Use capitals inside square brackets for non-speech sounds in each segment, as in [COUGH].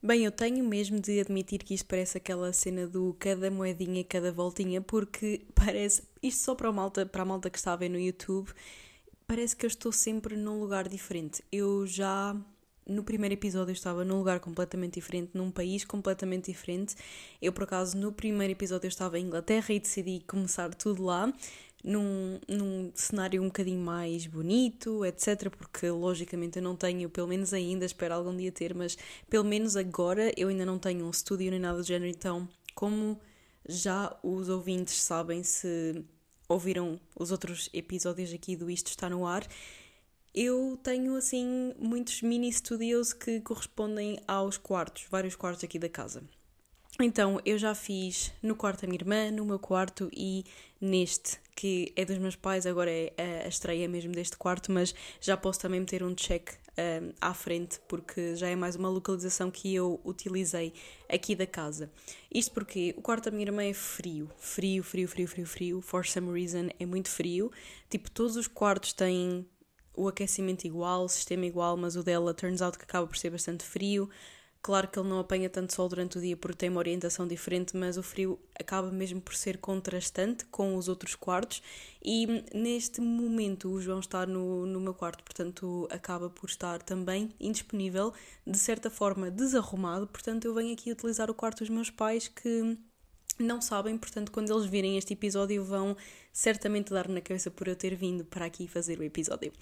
Bem, eu tenho mesmo de admitir que isto parece aquela cena do cada moedinha, cada voltinha, porque [LAUGHS] parece, isto só para a malta, para a malta que está a ver no YouTube, parece que eu estou sempre num lugar diferente. Eu já no primeiro episódio eu estava num lugar completamente diferente, num país completamente diferente. Eu, por acaso, no primeiro episódio eu estava em Inglaterra e decidi começar tudo lá num, num cenário um bocadinho mais bonito, etc. Porque logicamente eu não tenho, pelo menos ainda, espero algum dia ter, mas pelo menos agora eu ainda não tenho um estúdio nem nada do género. Então, como já os ouvintes sabem, se ouviram os outros episódios aqui do Isto Está no Ar, eu tenho assim muitos mini studios que correspondem aos quartos, vários quartos aqui da casa. Então, eu já fiz no quarto da minha irmã, no meu quarto e neste, que é dos meus pais, agora é a estreia mesmo deste quarto, mas já posso também meter um check um, à frente, porque já é mais uma localização que eu utilizei aqui da casa. Isto porque o quarto da minha irmã é frio, frio, frio, frio, frio, frio, for some reason é muito frio. Tipo, todos os quartos têm o aquecimento igual, o sistema igual, mas o dela turns out que acaba por ser bastante frio. Claro que ele não apanha tanto sol durante o dia porque tem uma orientação diferente, mas o frio acaba mesmo por ser contrastante com os outros quartos. E neste momento o João está no, no meu quarto, portanto acaba por estar também indisponível, de certa forma desarrumado. Portanto, eu venho aqui utilizar o quarto dos meus pais que não sabem, portanto, quando eles virem este episódio, vão certamente dar na cabeça por eu ter vindo para aqui fazer o episódio.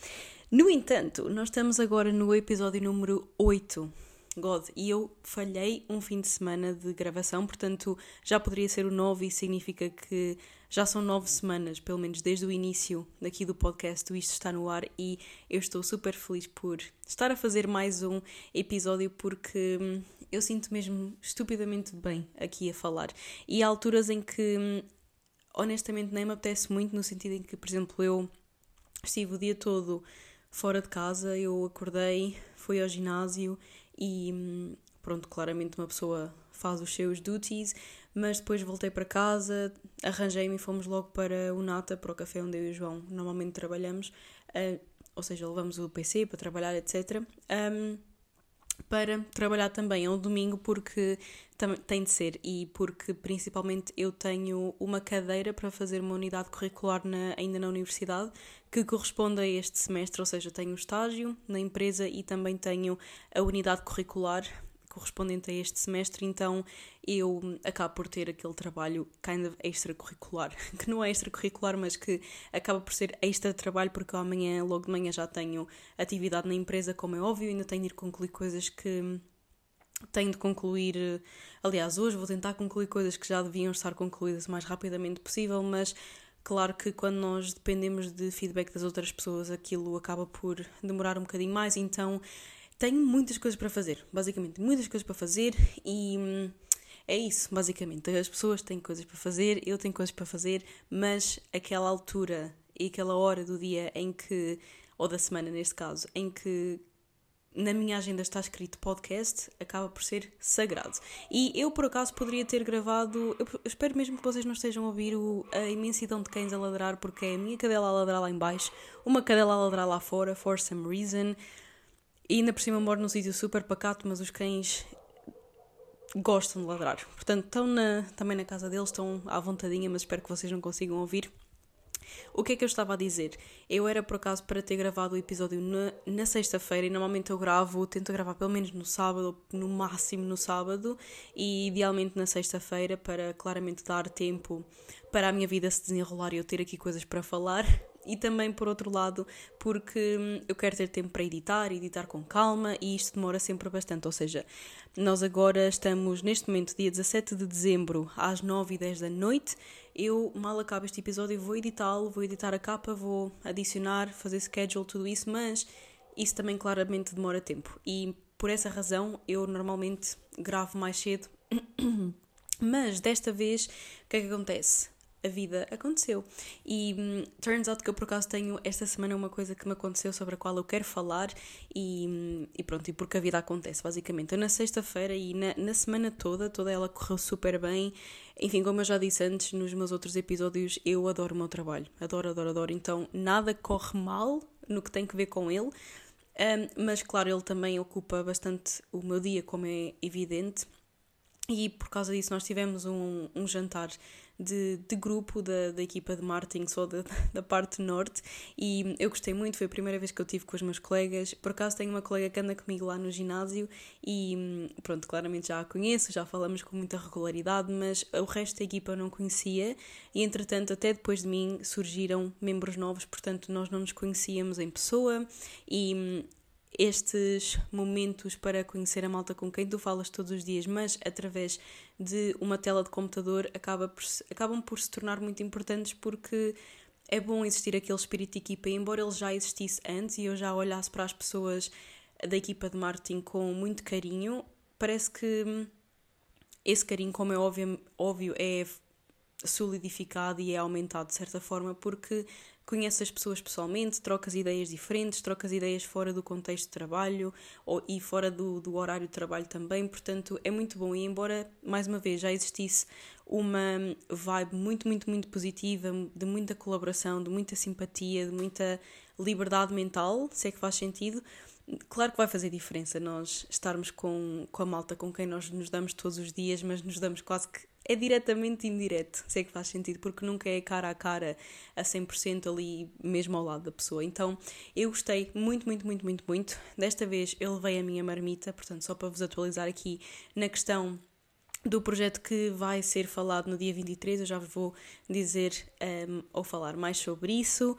No entanto, nós estamos agora no episódio número 8 God, e eu falhei um fim de semana de gravação, portanto já poderia ser o 9 e significa que já são nove semanas, pelo menos desde o início daqui do podcast, Isto está no ar e eu estou super feliz por estar a fazer mais um episódio porque hum, eu sinto mesmo estupidamente bem aqui a falar. E há alturas em que hum, honestamente nem me apetece muito, no sentido em que, por exemplo, eu estive o dia todo fora de casa, eu acordei, fui ao ginásio e pronto, claramente uma pessoa faz os seus duties, mas depois voltei para casa, arranjei-me e fomos logo para o Nata, para o café onde eu e o João normalmente trabalhamos, uh, ou seja, levamos o PC para trabalhar, etc. Um, para trabalhar também. Ao domingo porque tem de ser e porque principalmente eu tenho uma cadeira para fazer uma unidade curricular na, ainda na universidade que corresponde a este semestre, ou seja, tenho estágio na empresa e também tenho a unidade curricular correspondente a este semestre, então eu acabo por ter aquele trabalho kind of extracurricular, [LAUGHS] que não é extracurricular, mas que acaba por ser extra trabalho, porque amanhã, logo de manhã, já tenho atividade na empresa, como é óbvio, ainda tenho de ir concluir coisas que tenho de concluir. Aliás, hoje vou tentar concluir coisas que já deviam estar concluídas o mais rapidamente possível, mas Claro que quando nós dependemos de feedback das outras pessoas, aquilo acaba por demorar um bocadinho mais, então tenho muitas coisas para fazer, basicamente, muitas coisas para fazer e hum, é isso, basicamente. As pessoas têm coisas para fazer, eu tenho coisas para fazer, mas aquela altura e aquela hora do dia em que, ou da semana neste caso, em que na minha agenda está escrito podcast, acaba por ser sagrado. E eu, por acaso, poderia ter gravado. Eu espero mesmo que vocês não estejam a ouvir o, a imensidão de cães a ladrar, porque é a minha cadela a ladrar lá em baixo, uma cadela a ladrar lá fora, for some reason. E ainda por cima moro num sítio super pacato, mas os cães gostam de ladrar. Portanto, estão na, também na casa deles, estão à vontadinha, mas espero que vocês não consigam ouvir. O que é que eu estava a dizer? Eu era por acaso para ter gravado o episódio na, na sexta-feira e normalmente eu gravo, tento gravar pelo menos no sábado, no máximo no sábado e idealmente na sexta-feira para claramente dar tempo para a minha vida se desenrolar e eu ter aqui coisas para falar e também por outro lado porque hum, eu quero ter tempo para editar, editar com calma e isto demora sempre bastante, ou seja, nós agora estamos neste momento dia 17 de dezembro às 9 e 10 da noite. Eu mal acabo este episódio vou editá-lo, vou editar a capa, vou adicionar, fazer schedule, tudo isso, mas isso também claramente demora tempo. E por essa razão eu normalmente gravo mais cedo. [COUGHS] Mas desta vez o que é que acontece? A vida aconteceu. E um, turns out que eu por acaso tenho esta semana uma coisa que me aconteceu sobre a qual eu quero falar e, um, e pronto, e porque a vida acontece, basicamente. Eu na sexta-feira e na, na semana toda, toda ela correu super bem. Enfim, como eu já disse antes nos meus outros episódios, eu adoro o meu trabalho. Adoro, adoro, adoro. Então nada corre mal no que tem que ver com ele. Um, mas claro, ele também ocupa bastante o meu dia, como é evidente, e por causa disso nós tivemos um, um jantar de, de grupo da, da equipa de marketing, só da, [LAUGHS] da parte norte, e eu gostei muito, foi a primeira vez que eu tive com os meus colegas. Por acaso tenho uma colega que anda comigo lá no ginásio e pronto, claramente já a conheço, já falamos com muita regularidade, mas o resto da equipa eu não conhecia e entretanto até depois de mim surgiram membros novos, portanto nós não nos conhecíamos em pessoa e estes momentos para conhecer a malta com quem tu falas todos os dias, mas através de uma tela de computador, acaba por, acabam por se tornar muito importantes porque é bom existir aquele espírito de equipa, embora ele já existisse antes e eu já olhasse para as pessoas da equipa de marketing com muito carinho, parece que esse carinho, como é óbvio, óbvio é solidificado e é aumentado de certa forma porque conheces as pessoas pessoalmente, trocas ideias diferentes, trocas ideias fora do contexto de trabalho ou, e fora do, do horário de trabalho também, portanto é muito bom. E embora, mais uma vez, já existisse uma vibe muito, muito, muito positiva, de muita colaboração, de muita simpatia, de muita liberdade mental, se é que faz sentido, claro que vai fazer diferença nós estarmos com, com a malta com quem nós nos damos todos os dias, mas nos damos quase que é diretamente indireto, se é que faz sentido, porque nunca é cara a cara a 100% ali mesmo ao lado da pessoa. Então eu gostei muito, muito, muito, muito, muito. Desta vez eu levei a minha marmita, portanto, só para vos atualizar aqui na questão do projeto que vai ser falado no dia 23, eu já vos vou dizer um, ou falar mais sobre isso.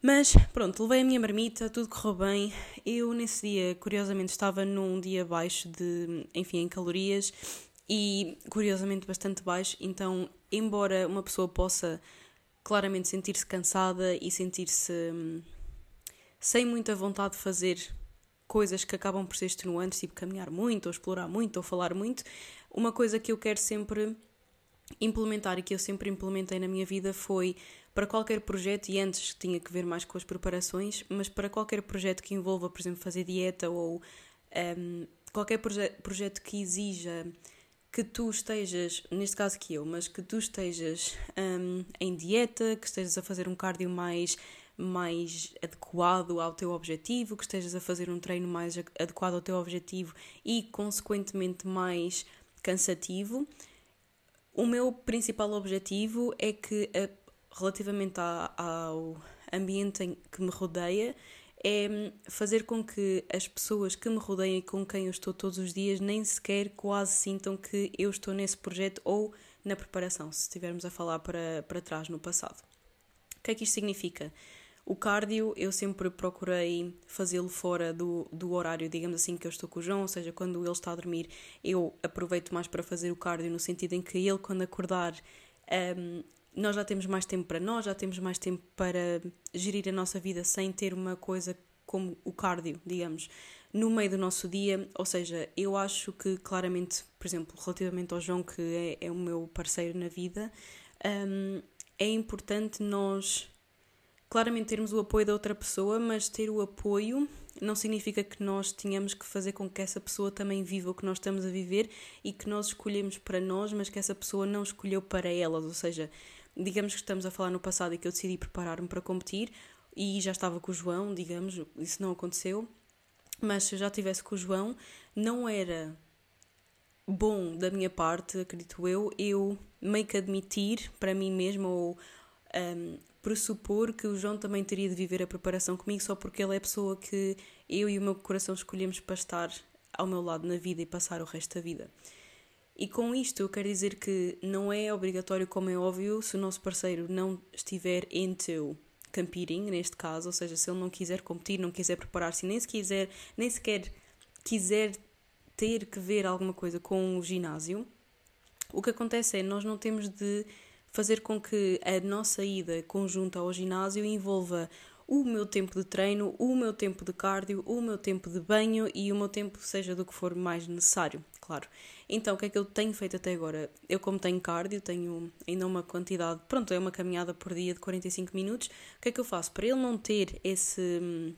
Mas pronto, levei a minha marmita, tudo correu bem. Eu nesse dia, curiosamente, estava num dia baixo de, enfim, em calorias e curiosamente bastante baixo. Então, embora uma pessoa possa claramente sentir-se cansada e sentir-se hum, sem muita vontade de fazer coisas que acabam por ser extenuantes, tipo caminhar muito, ou explorar muito, ou falar muito, uma coisa que eu quero sempre implementar e que eu sempre implementei na minha vida foi para qualquer projeto, e antes tinha que ver mais com as preparações, mas para qualquer projeto que envolva, por exemplo, fazer dieta ou um, qualquer proje projeto que exija que tu estejas, neste caso que eu, mas que tu estejas um, em dieta, que estejas a fazer um cardio mais, mais adequado ao teu objetivo, que estejas a fazer um treino mais adequado ao teu objetivo e, consequentemente, mais cansativo. O meu principal objetivo é que, relativamente ao ambiente que me rodeia, é fazer com que as pessoas que me rodeiam e com quem eu estou todos os dias nem sequer quase sintam que eu estou nesse projeto ou na preparação, se estivermos a falar para, para trás no passado. O que é que isto significa? O cardio eu sempre procurei fazê-lo fora do, do horário, digamos assim, que eu estou com o João, ou seja, quando ele está a dormir, eu aproveito mais para fazer o cardio, no sentido em que ele, quando acordar, um, nós já temos mais tempo para nós, já temos mais tempo para gerir a nossa vida sem ter uma coisa como o cardio, digamos, no meio do nosso dia. Ou seja, eu acho que claramente, por exemplo, relativamente ao João, que é, é o meu parceiro na vida, um, é importante nós claramente termos o apoio da outra pessoa, mas ter o apoio não significa que nós tenhamos que fazer com que essa pessoa também viva o que nós estamos a viver e que nós escolhemos para nós, mas que essa pessoa não escolheu para elas. Ou seja, digamos que estamos a falar no passado e que eu decidi preparar-me para competir e já estava com o João, digamos, isso não aconteceu, mas se eu já estivesse com o João, não era bom da minha parte, acredito eu, eu meio que admitir para mim mesma ou um, pressupor que o João também teria de viver a preparação comigo só porque ele é a pessoa que eu e o meu coração escolhemos para estar ao meu lado na vida e passar o resto da vida. E com isto eu quero dizer que não é obrigatório, como é óbvio, se o nosso parceiro não estiver into competing, neste caso, ou seja, se ele não quiser competir, não quiser preparar-se, nem se quiser, nem sequer quiser ter que ver alguma coisa com o ginásio, o que acontece é nós não temos de fazer com que a nossa ida conjunta ao ginásio envolva o meu tempo de treino, o meu tempo de cardio, o meu tempo de banho e o meu tempo seja do que for mais necessário, claro. Então, o que é que eu tenho feito até agora? Eu, como tenho cardio, tenho ainda uma quantidade, pronto, é uma caminhada por dia de 45 minutos. O que é que eu faço? Para ele não ter esse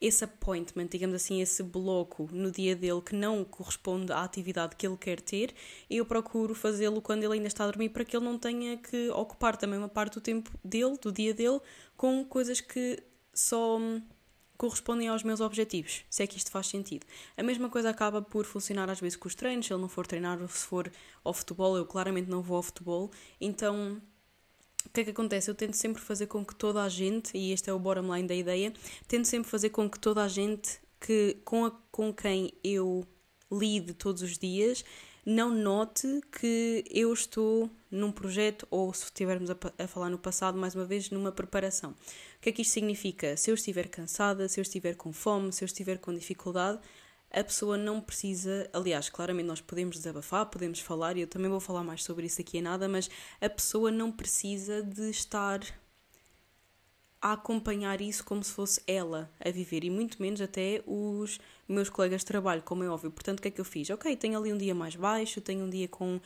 esse appointment, digamos assim, esse bloco no dia dele que não corresponde à atividade que ele quer ter, eu procuro fazê-lo quando ele ainda está a dormir para que ele não tenha que ocupar também uma parte do tempo dele, do dia dele, com coisas que só correspondem aos meus objetivos, se é que isto faz sentido. A mesma coisa acaba por funcionar às vezes com os treinos, se ele não for treinar ou se for ao futebol, eu claramente não vou ao futebol, então o que é que acontece? Eu tento sempre fazer com que toda a gente, e este é o bottom line da ideia, tento sempre fazer com que toda a gente que, com, a, com quem eu lide todos os dias não note que eu estou num projeto ou se estivermos a, a, falar no passado, mais uma vez, numa preparação. O que é que isto significa? Se eu estiver cansada, se eu estiver com fome, se eu estiver com dificuldade, a pessoa não precisa. Aliás, claramente nós podemos desabafar, podemos falar, e eu também vou falar mais sobre isso aqui em nada, mas a pessoa não precisa de estar a acompanhar isso como se fosse ela a viver e muito menos até os meus colegas de trabalho, como é óbvio. Portanto, o que é que eu fiz? Ok, tenho ali um dia mais baixo, tenho um dia com um,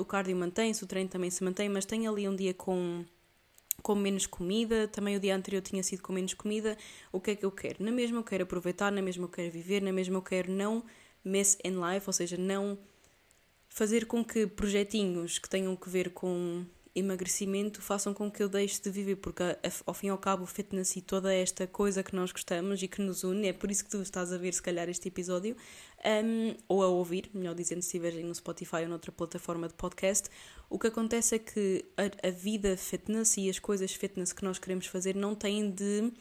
o cardio mantém-se, o treino também se mantém, mas tenho ali um dia com com menos comida, também o dia anterior tinha sido com menos comida. O que é que eu quero? Na mesma eu quero aproveitar, na mesma eu quero viver, na mesma eu quero não mess in life, ou seja, não fazer com que projetinhos que tenham que ver com emagrecimento façam com que eu deixe de viver, porque ao fim e ao cabo o fitness e toda esta coisa que nós gostamos e que nos une, é por isso que tu estás a ver se calhar este episódio, um, ou a ouvir, melhor dizendo, se estiverem no Spotify ou noutra plataforma de podcast, o que acontece é que a, a vida fitness e as coisas fitness que nós queremos fazer não têm de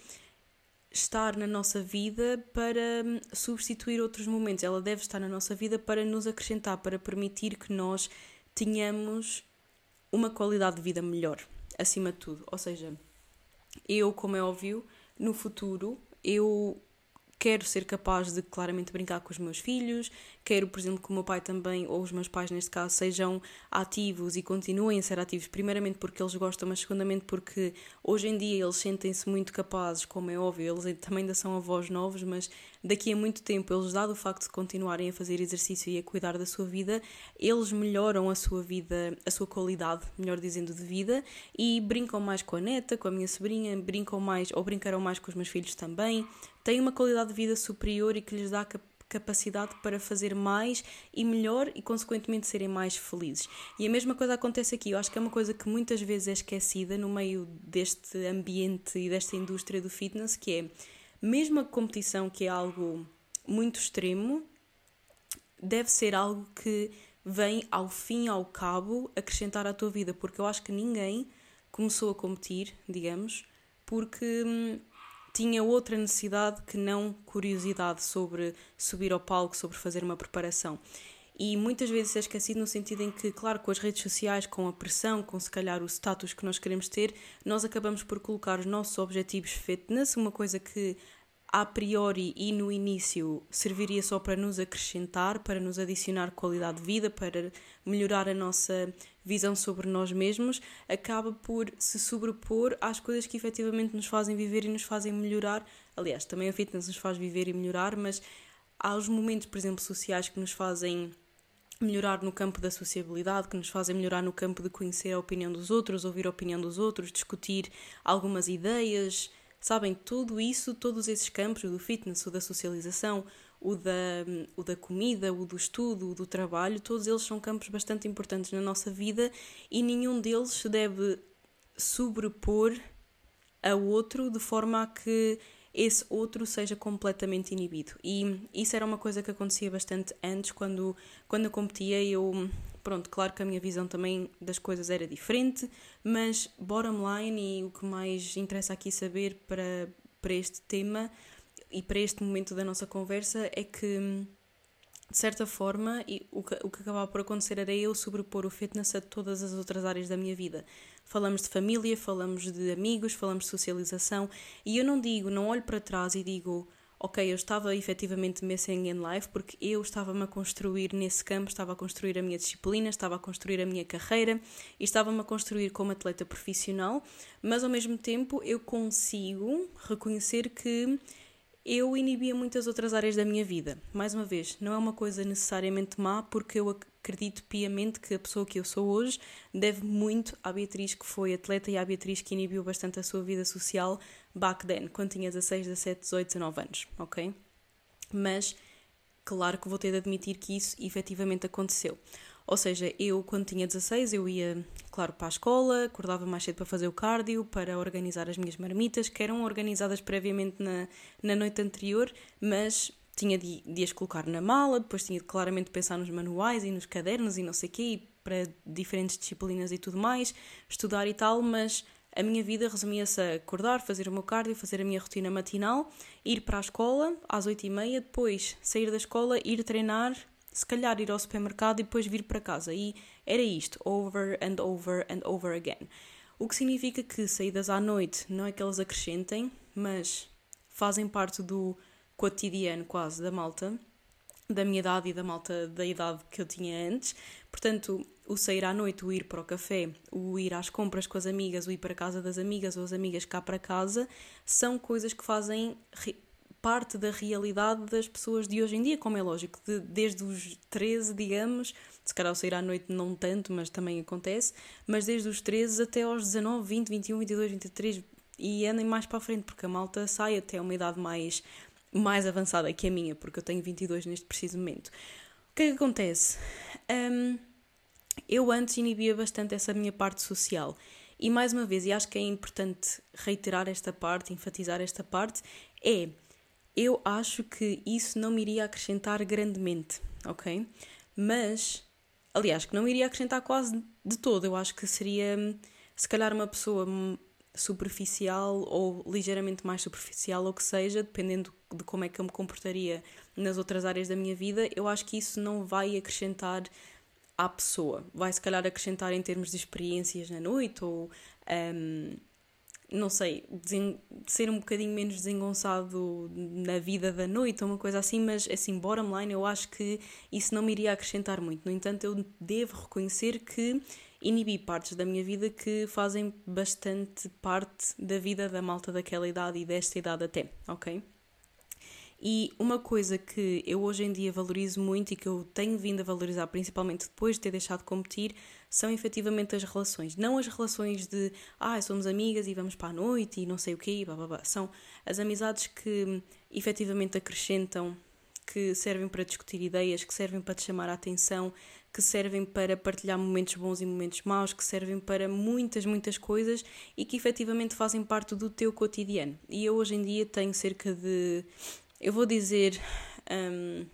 estar na nossa vida para hum, substituir outros momentos. Ela deve estar na nossa vida para nos acrescentar, para permitir que nós tenhamos uma qualidade de vida melhor, acima de tudo. Ou seja, eu, como é óbvio, no futuro, eu quero ser capaz de claramente brincar com os meus filhos, quero, por exemplo, que o meu pai também, ou os meus pais neste caso, sejam ativos e continuem a ser ativos, primeiramente porque eles gostam, mas segundamente porque hoje em dia eles sentem-se muito capazes, como é óbvio, eles também ainda são avós novos, mas daqui a muito tempo, eles, dado o facto de continuarem a fazer exercício e a cuidar da sua vida, eles melhoram a sua vida, a sua qualidade, melhor dizendo, de vida e brincam mais com a neta, com a minha sobrinha, brincam mais, ou brincaram mais com os meus filhos também, têm uma qualidade de vida superior e que lhes dá capacidade para fazer mais e melhor e, consequentemente, serem mais felizes. E a mesma coisa acontece aqui. Eu acho que é uma coisa que muitas vezes é esquecida no meio deste ambiente e desta indústria do fitness, que é mesmo a competição, que é algo muito extremo, deve ser algo que vem ao fim ao cabo acrescentar à tua vida, porque eu acho que ninguém começou a competir, digamos, porque hum, tinha outra necessidade que não curiosidade sobre subir ao palco, sobre fazer uma preparação. E muitas vezes é esquecido no sentido em que, claro, com as redes sociais, com a pressão, com se calhar o status que nós queremos ter, nós acabamos por colocar os nossos objetivos fitness, uma coisa que a priori e no início serviria só para nos acrescentar, para nos adicionar qualidade de vida, para melhorar a nossa visão sobre nós mesmos, acaba por se sobrepor às coisas que efetivamente nos fazem viver e nos fazem melhorar. Aliás, também a fitness nos faz viver e melhorar, mas há os momentos, por exemplo, sociais que nos fazem melhorar no campo da sociabilidade, que nos fazem melhorar no campo de conhecer a opinião dos outros, ouvir a opinião dos outros, discutir algumas ideias Sabem, tudo isso, todos esses campos, o do fitness, o da socialização, o da, o da comida, o do estudo, o do trabalho, todos eles são campos bastante importantes na nossa vida e nenhum deles se deve sobrepor a outro de forma a que esse outro seja completamente inibido. E isso era uma coisa que acontecia bastante antes, quando, quando eu competia, eu Pronto, claro que a minha visão também das coisas era diferente, mas bottom line e o que mais interessa aqui saber para, para este tema e para este momento da nossa conversa é que, de certa forma, e o, que, o que acabava por acontecer era eu sobrepor o fitness a todas as outras áreas da minha vida. Falamos de família, falamos de amigos, falamos de socialização, e eu não digo, não olho para trás e digo ok, eu estava efetivamente missing in life porque eu estava-me a construir nesse campo, estava a construir a minha disciplina, estava a construir a minha carreira e estava-me a construir como atleta profissional, mas ao mesmo tempo eu consigo reconhecer que eu inibia muitas outras áreas da minha vida. Mais uma vez, não é uma coisa necessariamente má, porque eu acredito piamente que a pessoa que eu sou hoje deve muito à Beatriz que foi atleta e à Beatriz que inibiu bastante a sua vida social back then, quando tinha 16, 17, 18, 19 anos, ok? Mas, claro que vou ter de admitir que isso efetivamente aconteceu. Ou seja, eu quando tinha 16 eu ia, claro, para a escola, acordava mais cedo para fazer o cardio, para organizar as minhas marmitas, que eram organizadas previamente na, na noite anterior, mas tinha de, de as colocar na mala, depois tinha de claramente pensar nos manuais e nos cadernos e não sei o quê, para diferentes disciplinas e tudo mais, estudar e tal, mas a minha vida resumia-se a acordar, fazer o meu cardio, fazer a minha rotina matinal, ir para a escola às 8h30, depois sair da escola, ir treinar, se calhar ir ao supermercado e depois vir para casa. E era isto, over and over and over again. O que significa que saídas à noite não é que elas acrescentem, mas fazem parte do cotidiano quase da malta, da minha idade e da malta da idade que eu tinha antes. Portanto, o sair à noite, o ir para o café, o ir às compras com as amigas, o ir para a casa das amigas ou as amigas cá para casa, são coisas que fazem parte da realidade das pessoas de hoje em dia, como é lógico, de, desde os 13, digamos, se calhar sair à noite não tanto, mas também acontece, mas desde os 13 até aos 19, 20, 21, 22, 23 e andem mais para a frente, porque a malta sai até uma idade mais, mais avançada que a minha, porque eu tenho 22 neste preciso momento. O que é que acontece? Um, eu antes inibia bastante essa minha parte social. E mais uma vez, e acho que é importante reiterar esta parte, enfatizar esta parte, é eu acho que isso não me iria acrescentar grandemente, ok? Mas, aliás, que não me iria acrescentar quase de todo. Eu acho que seria, se calhar, uma pessoa superficial ou ligeiramente mais superficial, ou que seja, dependendo de como é que eu me comportaria nas outras áreas da minha vida, eu acho que isso não vai acrescentar à pessoa. Vai, se calhar, acrescentar em termos de experiências na noite ou. Um, não sei, ser um bocadinho menos desengonçado na vida da noite ou uma coisa assim, mas assim, bottom line, eu acho que isso não me iria acrescentar muito. No entanto, eu devo reconhecer que inibi partes da minha vida que fazem bastante parte da vida da malta daquela idade e desta idade até, ok? E uma coisa que eu hoje em dia valorizo muito e que eu tenho vindo a valorizar, principalmente depois de ter deixado de competir, são efetivamente as relações. Não as relações de, ah, somos amigas e vamos para a noite e não sei o quê, blá, blá, blá. São as amizades que efetivamente acrescentam, que servem para discutir ideias, que servem para te chamar a atenção, que servem para partilhar momentos bons e momentos maus, que servem para muitas, muitas coisas e que efetivamente fazem parte do teu cotidiano. E eu hoje em dia tenho cerca de eu vou dizer, um,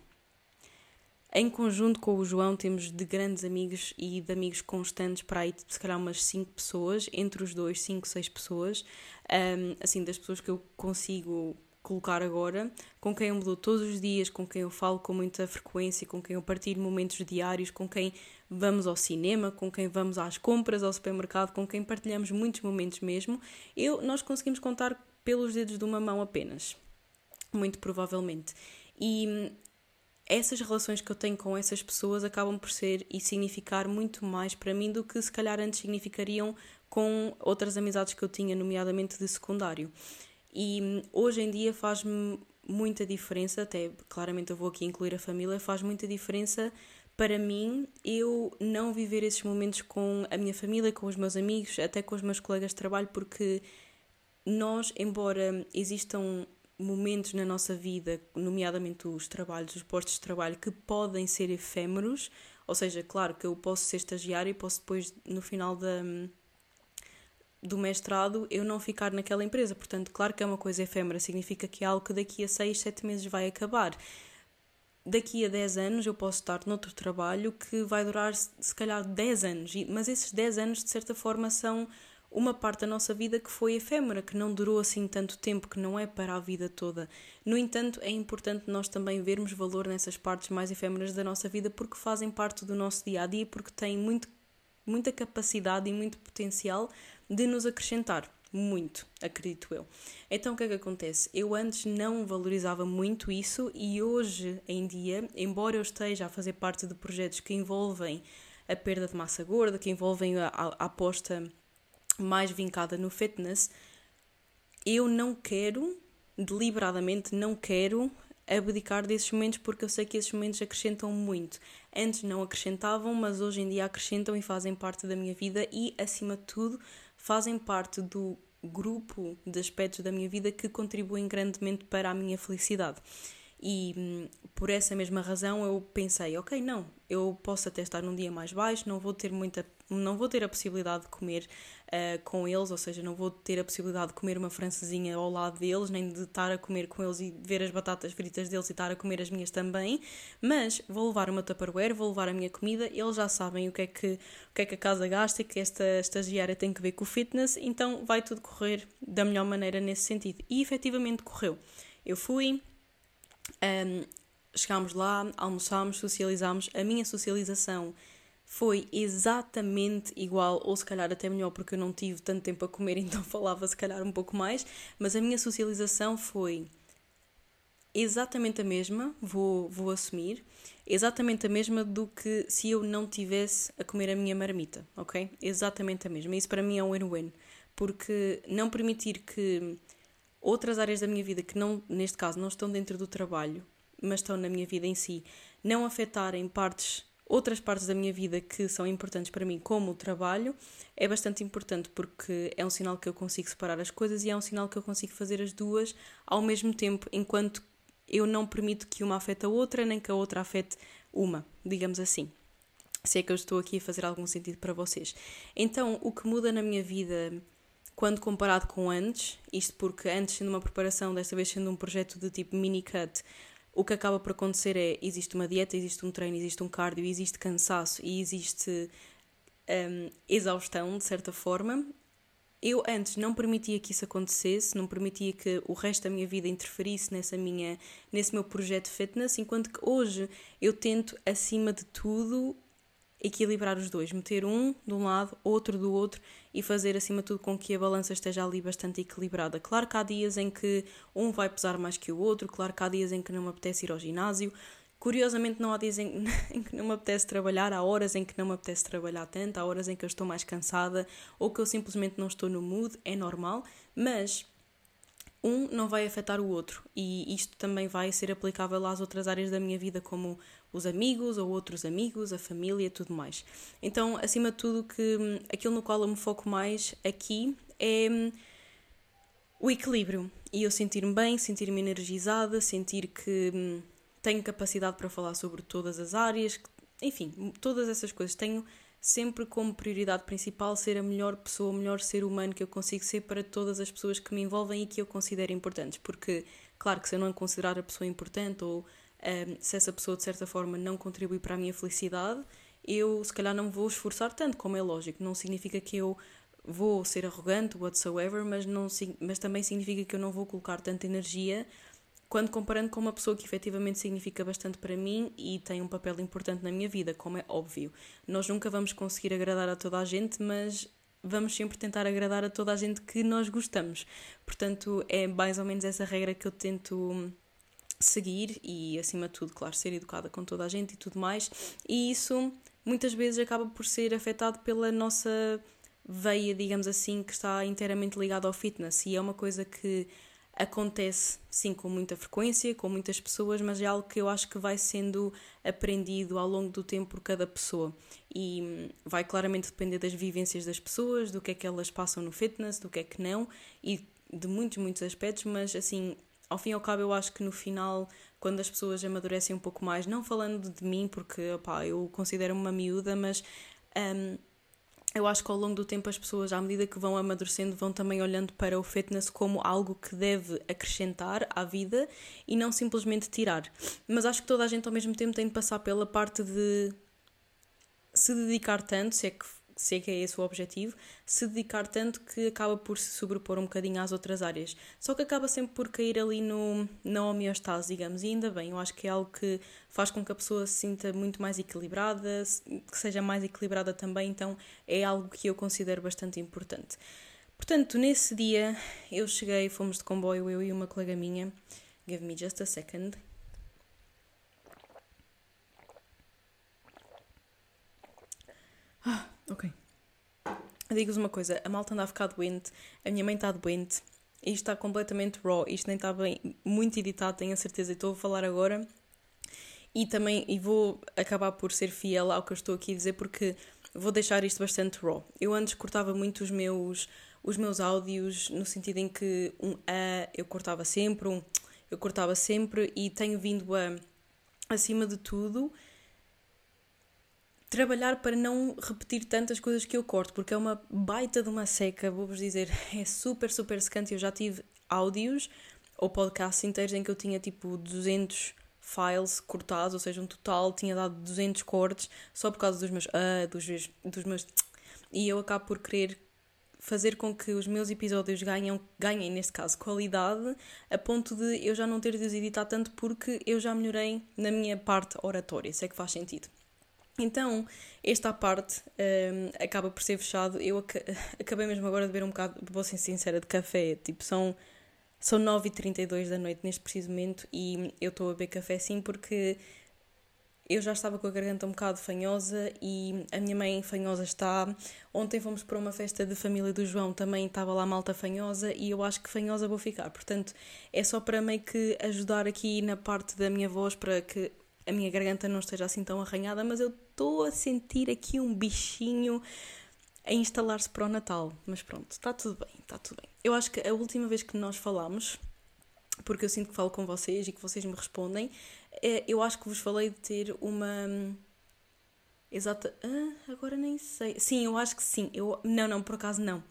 em conjunto com o João, temos de grandes amigos e de amigos constantes para aí, se calhar, umas 5 pessoas, entre os dois, 5, 6 pessoas, um, assim, das pessoas que eu consigo colocar agora, com quem eu me dou todos os dias, com quem eu falo com muita frequência, com quem eu partilho momentos diários, com quem vamos ao cinema, com quem vamos às compras, ao supermercado, com quem partilhamos muitos momentos mesmo, eu, nós conseguimos contar pelos dedos de uma mão apenas muito provavelmente. E essas relações que eu tenho com essas pessoas acabam por ser e significar muito mais para mim do que se calhar antes significariam com outras amizades que eu tinha, nomeadamente de secundário. E hoje em dia faz-me muita diferença, até claramente eu vou aqui incluir a família, faz muita diferença para mim eu não viver esses momentos com a minha família, com os meus amigos, até com os meus colegas de trabalho, porque nós, embora existam momentos na nossa vida, nomeadamente os trabalhos, os postos de trabalho, que podem ser efêmeros, ou seja, claro que eu posso ser estagiário e posso depois, no final da, do mestrado, eu não ficar naquela empresa. Portanto, claro que é uma coisa efêmera, significa que é algo que daqui a 6, 7 meses vai acabar. Daqui a 10 anos eu posso estar noutro trabalho que vai durar se calhar 10 anos, mas esses 10 anos de certa forma são uma parte da nossa vida que foi efêmera, que não durou assim tanto tempo, que não é para a vida toda. No entanto, é importante nós também vermos valor nessas partes mais efêmeras da nossa vida porque fazem parte do nosso dia a dia, porque têm muito, muita capacidade e muito potencial de nos acrescentar. Muito, acredito eu. Então o que é que acontece? Eu antes não valorizava muito isso e hoje em dia, embora eu esteja a fazer parte de projetos que envolvem a perda de massa gorda, que envolvem a, a, a aposta mais vincada no fitness, eu não quero, deliberadamente, não quero abdicar desses momentos porque eu sei que esses momentos acrescentam muito. Antes não acrescentavam, mas hoje em dia acrescentam e fazem parte da minha vida e, acima de tudo, fazem parte do grupo de aspectos da minha vida que contribuem grandemente para a minha felicidade. E hum, por essa mesma razão eu pensei, ok, não, eu posso até estar num dia mais baixo, não vou ter muita não vou ter a possibilidade de comer uh, com eles, ou seja, não vou ter a possibilidade de comer uma francesinha ao lado deles, nem de estar a comer com eles e ver as batatas fritas deles e estar a comer as minhas também, mas vou levar uma Tupperware, vou levar a minha comida, eles já sabem o que é que, o que, é que a casa gasta e que esta estagiária tem que ver com o fitness, então vai tudo correr da melhor maneira nesse sentido. E efetivamente correu. Eu fui, um, chegámos lá, almoçámos, socializámos. A minha socialização foi exatamente igual, ou se calhar até melhor, porque eu não tive tanto tempo a comer, [LAUGHS] então falava se calhar um pouco mais. Mas a minha socialização foi exatamente a mesma, vou, vou assumir, exatamente a mesma do que se eu não tivesse a comer a minha marmita, ok? Exatamente a mesma. Isso para mim é um win-win, porque não permitir que outras áreas da minha vida que não, neste caso, não estão dentro do trabalho, mas estão na minha vida em si, não afetarem partes, outras partes da minha vida que são importantes para mim, como o trabalho, é bastante importante porque é um sinal que eu consigo separar as coisas e é um sinal que eu consigo fazer as duas ao mesmo tempo, enquanto eu não permito que uma afete a outra, nem que a outra afete uma, digamos assim. Se é que eu estou aqui a fazer algum sentido para vocês. Então, o que muda na minha vida quando comparado com antes, isto porque antes sendo uma preparação, desta vez sendo um projeto de tipo mini cut, o que acaba por acontecer é existe uma dieta, existe um treino, existe um cardio, existe cansaço e existe um, exaustão de certa forma. Eu antes não permitia que isso acontecesse, não permitia que o resto da minha vida interferisse nessa minha, nesse meu projeto fitness, enquanto que hoje eu tento, acima de tudo, equilibrar os dois, meter um de um lado, outro do outro e fazer acima de tudo com que a balança esteja ali bastante equilibrada. Claro que há dias em que um vai pesar mais que o outro, claro que há dias em que não me apetece ir ao ginásio. Curiosamente, não há dias em, [LAUGHS] que não me apetece trabalhar, há horas em que não me apetece trabalhar tanto, há horas em que eu estou mais cansada ou que eu simplesmente não estou no mood, é normal, mas um não vai afetar o outro e isto também vai ser aplicável às outras áreas da minha vida, como os amigos ou outros amigos, a família tudo mais. Então, acima de tudo, que hum, aquilo no qual eu me foco mais aqui é hum, o equilíbrio e eu sentir-me bem, sentir-me energizada, sentir que hum, tenho capacidade para falar sobre todas as áreas, enfim, todas essas coisas. Tenho sempre como prioridade principal ser a melhor pessoa, o melhor ser humano que eu consigo ser para todas as pessoas que me envolvem e que eu considero importantes. Porque, claro que se eu não considerar a pessoa importante ou um, se essa pessoa de certa forma não contribui para a minha felicidade, eu se calhar não vou esforçar tanto, como é lógico. Não significa que eu vou ser arrogante, whatsoever, mas, não, mas também significa que eu não vou colocar tanta energia quando comparando com uma pessoa que efetivamente significa bastante para mim e tem um papel importante na minha vida, como é óbvio. Nós nunca vamos conseguir agradar a toda a gente, mas vamos sempre tentar agradar a toda a gente que nós gostamos. Portanto, é mais ou menos essa regra que eu tento seguir e, acima de tudo, claro, ser educada com toda a gente e tudo mais. E isso muitas vezes acaba por ser afetado pela nossa veia, digamos assim, que está inteiramente ligada ao fitness. E é uma coisa que acontece sim com muita frequência, com muitas pessoas, mas é algo que eu acho que vai sendo aprendido ao longo do tempo por cada pessoa e hum, vai claramente depender das vivências das pessoas, do que é que elas passam no fitness, do que é que não e de muitos, muitos aspectos, mas assim, ao fim e ao cabo eu acho que no final, quando as pessoas amadurecem um pouco mais, não falando de mim, porque opá, eu considero-me uma miúda, mas um, eu acho que ao longo do tempo as pessoas, à medida que vão amadurecendo, vão também olhando para o fitness como algo que deve acrescentar à vida e não simplesmente tirar. Mas acho que toda a gente ao mesmo tempo tem de passar pela parte de se dedicar tanto, se é que sei que é esse o objetivo, se dedicar tanto que acaba por se sobrepor um bocadinho às outras áreas. Só que acaba sempre por cair ali no, na homeostase, digamos, e ainda bem, eu acho que é algo que faz com que a pessoa se sinta muito mais equilibrada, que seja mais equilibrada também, então é algo que eu considero bastante importante. Portanto, nesse dia eu cheguei, fomos de comboio, eu e uma colega minha. Give me just a second. Ah, Ok. Digo-vos uma coisa, a malta anda a ficar doente, a minha mãe está doente, isto está completamente raw, isto nem está bem, muito editado, tenho a certeza, e estou a falar agora. E também, e vou acabar por ser fiel ao que eu estou aqui a dizer, porque vou deixar isto bastante raw. Eu antes cortava muito os meus, os meus áudios, no sentido em que um A eu cortava sempre, um eu cortava sempre e tenho vindo a, acima de tudo, trabalhar para não repetir tantas coisas que eu corto, porque é uma baita de uma seca, vou-vos dizer, [LAUGHS] é super, super secante. Eu já tive áudios ou podcasts inteiros em que eu tinha tipo 200 files cortados, ou seja, um total tinha dado 200 cortes só por causa dos meus ah, dos, dos meus [TSK] e eu acabo por querer fazer com que os meus episódios ganhem, ganhem, neste caso, qualidade, a ponto de eu já não ter de os editar tanto porque eu já melhorei na minha parte oratória, se é que faz sentido. Então, esta parte um, acaba por ser fechado. Eu ac [LAUGHS] acabei mesmo agora de beber um bocado, vou ser sincera, de café. Tipo, são, são 9h32 da noite neste preciso momento e eu estou a beber café sim porque eu já estava com a garganta um bocado fanhosa e a minha mãe fanhosa está. Ontem fomos para uma festa de família do João, também estava lá malta fanhosa e eu acho que fanhosa vou ficar. Portanto, é só para meio que ajudar aqui na parte da minha voz para que a minha garganta não esteja assim tão arranhada, mas eu estou a sentir aqui um bichinho a instalar-se para o Natal. Mas pronto, está tudo bem, está tudo bem. Eu acho que a última vez que nós falámos, porque eu sinto que falo com vocês e que vocês me respondem, é, eu acho que vos falei de ter uma. Exata. Ah, agora nem sei. Sim, eu acho que sim. Eu... Não, não, por acaso não.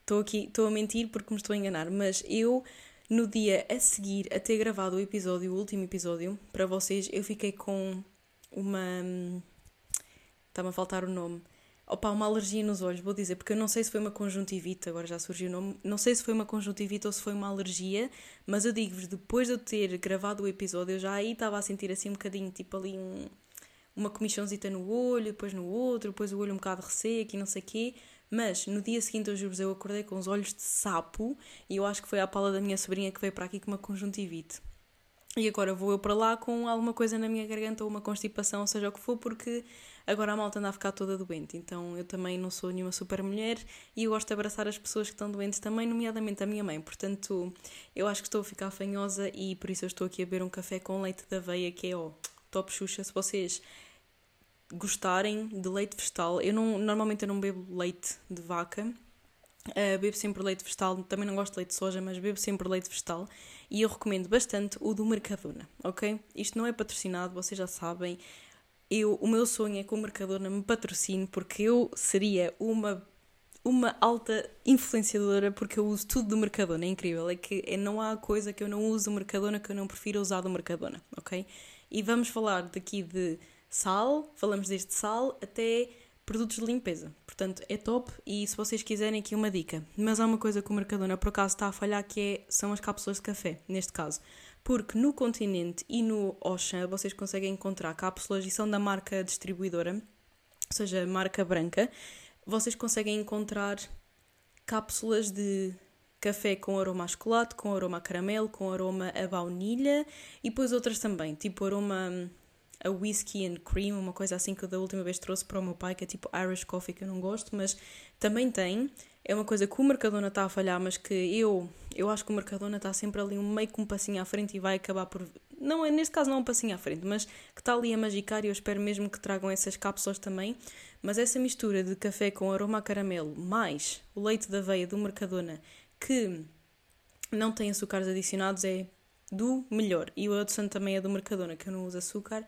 Estou aqui, estou a mentir porque me estou a enganar, mas eu no dia a seguir a ter gravado o episódio, o último episódio, para vocês, eu fiquei com uma. Está-me a faltar o nome. Opa, uma alergia nos olhos, vou dizer, porque eu não sei se foi uma conjuntivite, agora já surgiu o nome, não sei se foi uma conjuntivite ou se foi uma alergia, mas eu digo-vos, depois de eu ter gravado o episódio, eu já aí estava a sentir assim um bocadinho, tipo ali um, uma comichãozita no olho, depois no outro, depois o olho um bocado resseco e não sei o quê, mas no dia seguinte, juro eu acordei com os olhos de sapo e eu acho que foi a pala da minha sobrinha que veio para aqui com uma conjuntivite. E agora vou eu para lá com alguma coisa na minha garganta ou uma constipação, seja o que for, porque agora a malta anda a ficar toda doente. Então eu também não sou nenhuma super mulher e eu gosto de abraçar as pessoas que estão doentes também, nomeadamente a minha mãe. Portanto, eu acho que estou a ficar fanhosa e por isso eu estou aqui a beber um café com leite de aveia, que é ó, top xuxa. Se vocês gostarem de leite vegetal, eu não, normalmente eu não bebo leite de vaca. Uh, bebo sempre leite vegetal, também não gosto de leite de soja, mas bebo sempre leite vegetal e eu recomendo bastante o do Mercadona, ok? Isto não é patrocinado, vocês já sabem. Eu, o meu sonho é que o Mercadona me patrocine porque eu seria uma uma alta influenciadora porque eu uso tudo do Mercadona, é incrível, é que é, não há coisa que eu não use do Mercadona que eu não prefiro usar do Mercadona, ok? E vamos falar daqui de sal, falamos desde sal até produtos de limpeza. Portanto, é top e se vocês quiserem aqui uma dica. Mas há uma coisa que o Mercadona por acaso está a falhar que é, são as cápsulas de café, neste caso. Porque no Continente e no Auchan vocês conseguem encontrar cápsulas e são da marca distribuidora, ou seja, marca branca. Vocês conseguem encontrar cápsulas de café com aroma a chocolate, com aroma a caramelo, com aroma a baunilha e depois outras também, tipo aroma a whisky and cream, uma coisa assim que eu da última vez trouxe para o meu pai, que é tipo Irish coffee, que eu não gosto, mas também tem. É uma coisa que o Mercadona está a falhar, mas que eu, eu acho que o Mercadona está sempre ali um meio com um passinho à frente e vai acabar por. Não, neste caso não é um passinho à frente, mas que está ali a magicar e eu espero mesmo que tragam essas cápsulas também. Mas essa mistura de café com aroma a caramelo mais o leite da aveia do Mercadona, que não tem açúcares adicionados, é do melhor. E o adoçante também é do Mercadona, que eu não uso açúcar.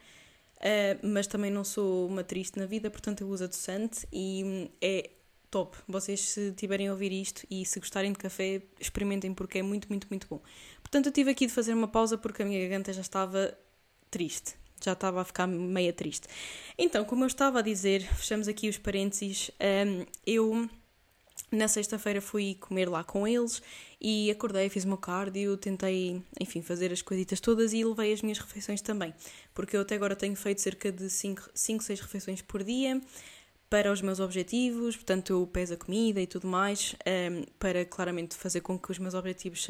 Uh, mas também não sou uma triste na vida, portanto eu uso adoçante e hum, é top. Vocês se tiverem a ouvir isto e se gostarem de café, experimentem porque é muito, muito, muito bom. Portanto eu tive aqui de fazer uma pausa porque a minha garganta já estava triste. Já estava a ficar meia triste. Então, como eu estava a dizer, fechamos aqui os parênteses. Um, eu na sexta-feira fui comer lá com eles e acordei, fiz o meu cardio, tentei, enfim, fazer as coisitas todas e levei as minhas refeições também, porque eu até agora tenho feito cerca de 5, 6 refeições por dia para os meus objetivos, portanto eu peso a comida e tudo mais, um, ehm, para claramente fazer com que os meus objetivos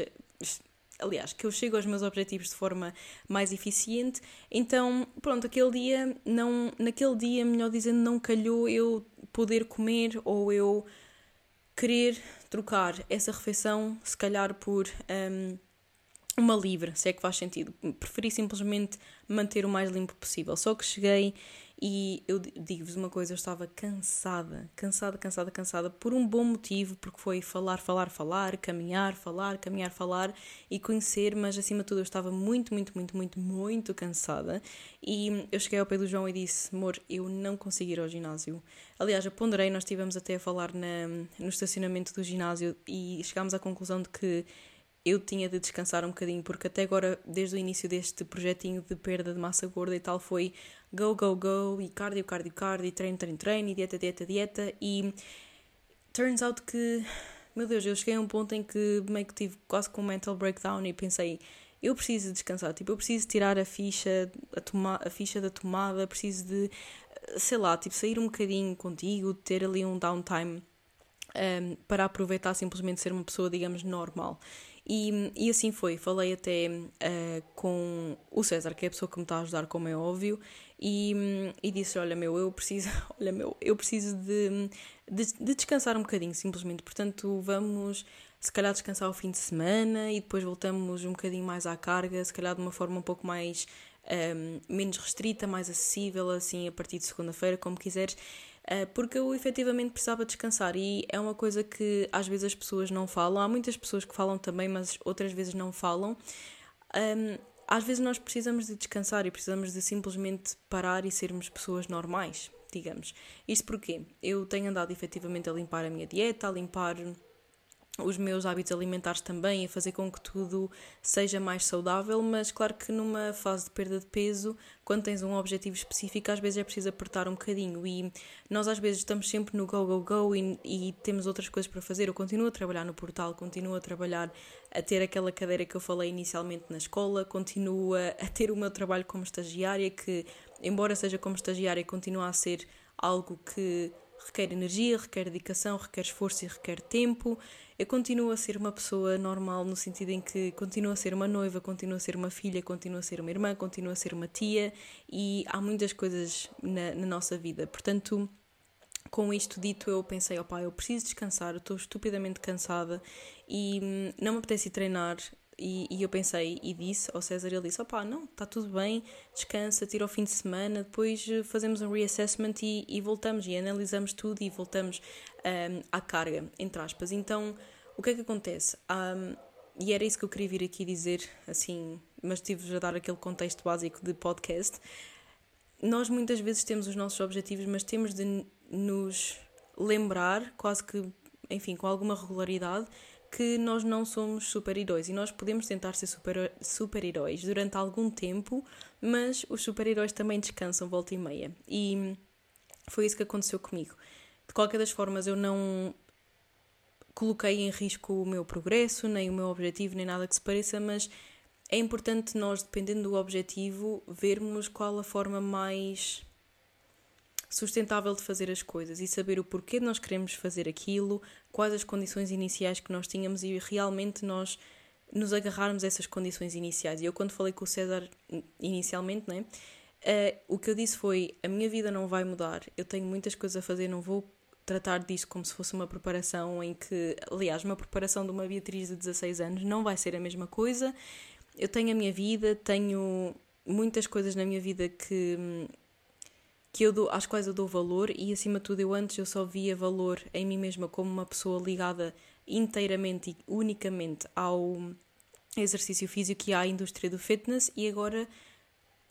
aliás, que eu chego aos meus objetivos de forma mais eficiente. Então, pronto, aquele dia não, naquele dia, melhor dizendo, não calhou eu poder comer ou eu querer trocar essa refeição, se calhar por um, uma livre, se é que faz sentido. Preferi simplesmente manter o mais limpo possível. Só que cheguei E eu digo-vos uma coisa, eu estava cansada, cansada, cansada, cansada, por um bom motivo, porque foi falar, falar, falar, caminhar, falar, caminhar, falar e conhecer, mas acima de tudo eu estava muito, muito, muito, muito, muito cansada. E eu cheguei ao pé do João e disse: Amor, eu não consigo ir ao ginásio. Aliás, eu ponderei, nós estivemos até a falar na, no estacionamento do ginásio e chegámos à conclusão de que eu tinha de descansar um bocadinho, porque até agora, desde o início deste projetinho de perda de massa gorda e tal, foi go, go, go, e cardio, cardio, cardio, treino, treino, treino, e dieta, dieta, dieta, e turns out que, meu Deus, eu cheguei a um ponto em que meio que tive quase com um mental breakdown e pensei, eu preciso descansar, tipo, eu preciso tirar a ficha, a, toma, a ficha da tomada, preciso de, sei lá, tipo, sair um bocadinho contigo, ter ali um downtime um, para aproveitar simplesmente ser uma pessoa, digamos, normal. E, e assim foi. Falei até uh, com o César, que é a pessoa que me está a ajudar, como é óbvio, e, e disse: Olha, meu, eu preciso, [LAUGHS] olha, meu, eu preciso de, de, de descansar um bocadinho, simplesmente. Portanto, vamos se calhar descansar o fim de semana e depois voltamos um bocadinho mais à carga, se calhar de uma forma um pouco mais um, menos restrita, mais acessível, assim, a partir de segunda-feira, como quiseres. Eh, porque eu efetivamente precisava descansar e é uma coisa que às vezes as pessoas não falam. Há muitas pessoas que falam também, mas outras vezes não falam. Às vezes nós precisamos de descansar e precisamos de simplesmente parar e sermos pessoas normais, digamos. Isto porque eu tenho andado efetivamente a limpar a minha dieta, a limpar os meus hábitos alimentares também, a fazer com que tudo seja mais saudável, mas claro que numa fase de perda de peso, quando tens um objetivo específico, às vezes é preciso apertar um bocadinho e nós às vezes estamos sempre no go, go, go e, e temos outras coisas para fazer. Eu continuo a trabalhar no portal, continuo a trabalhar, a ter aquela cadeira que eu falei inicialmente na escola, continuo a, ter o meu trabalho como estagiária, que embora seja como estagiária, continua a ser algo que requer energia, requer dedicação, requer esforço e requer tempo. Eu continuo a ser uma pessoa normal no sentido em que continuo a ser uma noiva, continuo a ser uma filha, continuo a ser uma irmã, continuo a ser uma tia e há muitas coisas na, na nossa vida. Portanto, com isto dito, eu pensei, opá, eu preciso descansar, eu estou estupidamente cansada e hum, não me apetece treinar, e, e, eu pensei e disse ao César, ele disse, opá, não, está tudo bem, descansa, tira o fim de semana, depois eh, fazemos um reassessment e, e voltamos e analisamos tudo e voltamos um, à carga, entre aspas. Então, o que é que acontece? Um, e era isso que eu queria vir aqui dizer, assim, mas tive a dar aquele contexto básico de podcast. Nós muitas vezes temos os nossos objetivos, mas temos de nos lembrar, quase que, enfim, com alguma regularidade, que nós não somos super-heróis e nós podemos tentar ser super-heróis super durante algum tempo, mas os super-heróis também descansam volta e meia. E foi isso que aconteceu comigo. De qualquer das formas, eu não coloquei em risco o meu progresso, nem o meu objetivo, nem nada que se pareça, mas é importante nós, dependendo do objetivo, vermos qual a forma mais sustentável de fazer as coisas e saber o porquê de nós queremos fazer aquilo, quais as condições iniciais que nós tínhamos e realmente nós nos agarrarmos a essas condições iniciais. E eu, quando falei com o César inicialmente, né, uh, o que eu disse foi: a minha vida não vai mudar, eu tenho muitas coisas a fazer, não vou tratar disso como se fosse uma preparação em que, aliás, uma preparação de uma Beatriz de 16 anos não vai ser a mesma coisa. Eu tenho a minha vida, tenho muitas coisas na minha vida que hum, que eu dou, às quais eu dou valor e acima de tudo eu antes eu só via valor em mim mesma como uma pessoa ligada inteiramente e unicamente ao exercício físico e à indústria do fitness e agora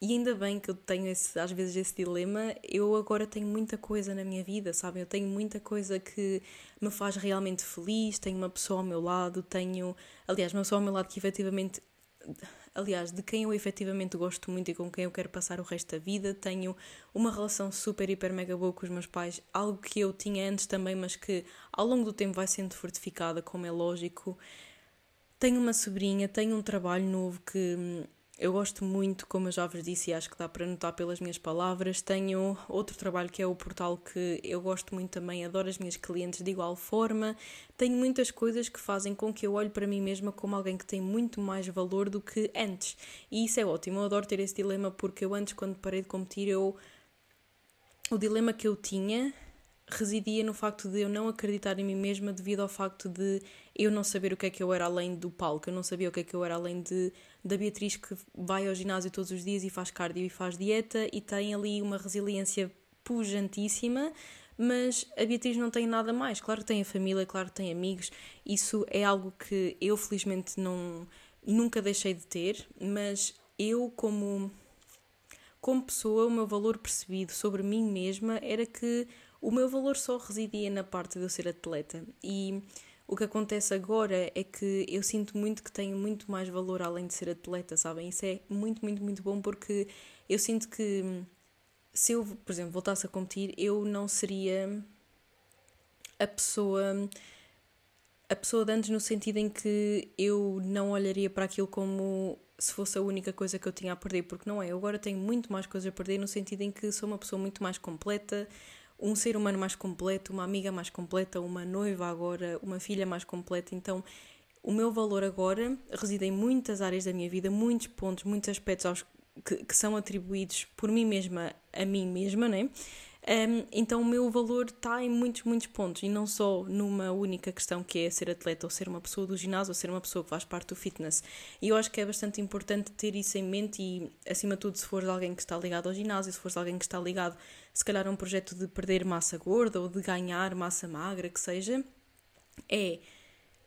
e ainda bem que eu tenho esse, às vezes esse dilema, eu agora tenho muita coisa na minha vida, sabem? Eu tenho muita coisa que me faz realmente feliz, tenho uma pessoa ao meu lado, tenho, aliás, uma pessoa ao meu lado que efetivamente aliás, de quem eu efetivamente gosto muito e com quem eu quero passar o resto da vida. Tenho uma relação super, hiper, mega boa com os meus pais, algo que eu tinha antes também, mas que ao longo do tempo vai sendo fortificada, como é lógico. Tenho uma sobrinha, tenho um trabalho novo que hum, eu gosto muito, como eu já vos disse, e acho que dá para notar pelas minhas palavras. Tenho outro trabalho que é o portal que eu gosto muito também, adoro as minhas clientes de igual forma. Tenho muitas coisas que fazem com que eu olhe para mim mesma como alguém que tem muito mais valor do que antes. E isso é ótimo, eu adoro ter esse dilema porque eu antes, quando parei de competir, eu. O dilema que eu tinha residia no facto de eu não acreditar em mim mesma devido ao facto de eu não saber o que é que eu era além do palco, eu não sabia o que é que eu era além de, da Beatriz que vai ao ginásio todos os dias e faz cardio e faz dieta e tem ali uma resiliência pujantíssima, mas a Beatriz não tem nada mais. Claro que tem a família, claro que tem amigos, isso é algo que eu felizmente não nunca deixei de ter, mas eu como como pessoa, o meu valor percebido sobre mim mesma era que o meu valor só residia na parte de eu ser atleta. E o que acontece agora é que eu sinto muito que tenho muito mais valor além de ser atleta, sabem? Isso é muito, muito, muito bom porque eu sinto que se eu, por exemplo, voltasse a competir, eu não seria a pessoa a pessoa de antes no sentido em que eu não olharia para aquilo como se fosse a única coisa que eu tinha a perder, porque não é. Eu agora tenho muito mais coisas a perder no sentido em que sou uma pessoa muito mais completa, um ser humano mais completo, uma amiga mais completa, uma noiva agora, uma filha mais completa. Então, o meu valor agora reside em muitas áreas da minha vida, muitos pontos, muitos aspectos aos que, que são atribuídos por mim mesma a mim mesma, né? Um, então o meu valor está em muitos, muitos pontos e não só numa única questão que é ser atleta ou ser uma pessoa do ginásio ou ser uma pessoa que faz parte do fitness. E eu acho que é bastante importante ter isso em mente e, acima de tudo, se fores alguém que está ligado ao ginásio, se fores alguém que está ligado, se calhar, a um projeto de perder massa gorda ou de ganhar massa magra, que seja, é.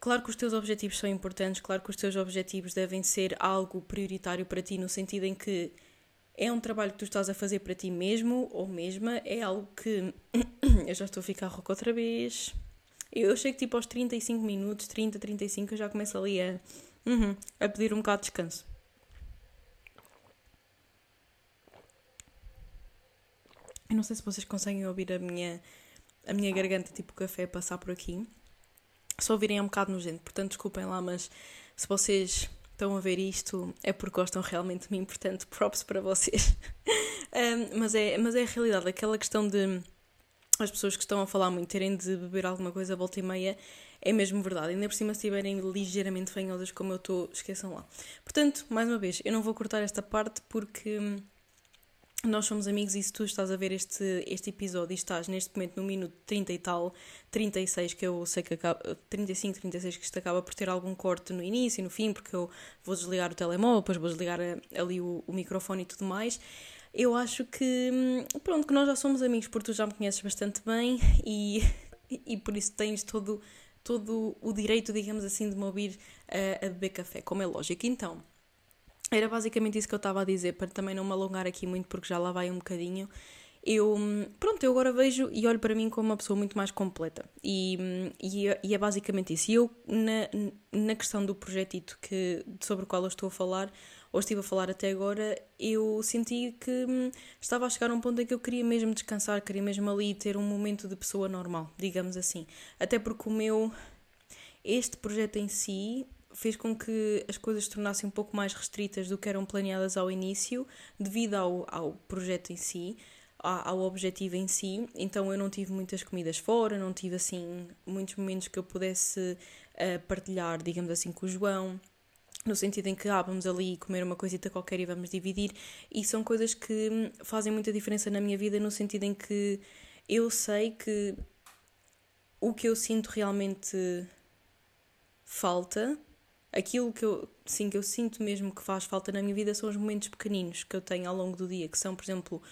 Claro que os teus objetivos são importantes, claro que os teus objetivos devem ser algo prioritário para ti, no sentido em que é um trabalho que tu estás a fazer para ti mesmo ou mesma, é algo que. [COUGHS] eu já estou a ficar rouca outra vez. Eu chego tipo aos 35 minutos, 30, 35, eu já começo ali a. Uhum, a pedir um bocado de descanso. Eu não sei se vocês conseguem ouvir a minha, a minha garganta, tipo café, passar por aqui. Se ouvirem é um bocado nojento, portanto desculpem lá, mas se vocês estão a ver isto é porque gostam realmente de mim, portanto, props para vocês. [LAUGHS] um, mas, é, mas é a realidade, aquela questão de as pessoas que estão a falar muito terem de beber alguma coisa volta e meia é mesmo verdade. Ainda por cima, se estiverem ligeiramente fanhosas como eu estou, esqueçam lá. Portanto, mais uma vez, eu não vou cortar esta parte porque hum, nós somos amigos e se tu estás a ver este, este episódio e estás neste momento no minuto 30 e tal, 36, que eu sei que acaba, 35, 36, que isto acaba por ter algum corte no início e no fim, porque eu vou desligar o telemóvel, depois vou desligar ali o, o microfone e tudo mais. Eu acho que, hum, pronto, que nós já somos amigos porque tu já me conheces bastante bem [LAUGHS] e, e por isso tens todo, todo o direito, digamos assim, de me ouvir a, a beber café, como é lógico. Então, era basicamente isso que eu estava a dizer, para também não me alongar aqui muito, porque já lá vai um bocadinho. Eu, pronto, eu agora vejo e olho para mim como uma pessoa muito mais completa. E, e, e é basicamente isso. E eu, na, na questão do projetito que, sobre o qual eu estou a falar, ou estive a falar até agora, eu senti que hum, estava a chegar a um ponto em que eu queria mesmo descansar, queria mesmo ali ter um momento de pessoa normal, digamos assim. Até porque o meu. Este projeto em si fez com que as coisas se tornassem um pouco mais restritas do que eram planeadas ao início, devido ao, ao projeto em si, ao objetivo em si. Então eu não tive muitas comidas fora, não tive assim muitos momentos que eu pudesse uh, partilhar, digamos assim, com o João. No sentido em que ah, vamos ali comer uma coisita qualquer e vamos dividir, e são coisas que hum, fazem muita diferença na minha vida, no sentido em que eu sei que o que eu sinto realmente falta aquilo que eu, sim, que eu sinto mesmo que faz falta na minha vida são os momentos pequeninos que eu tenho ao longo do dia, que são, por exemplo,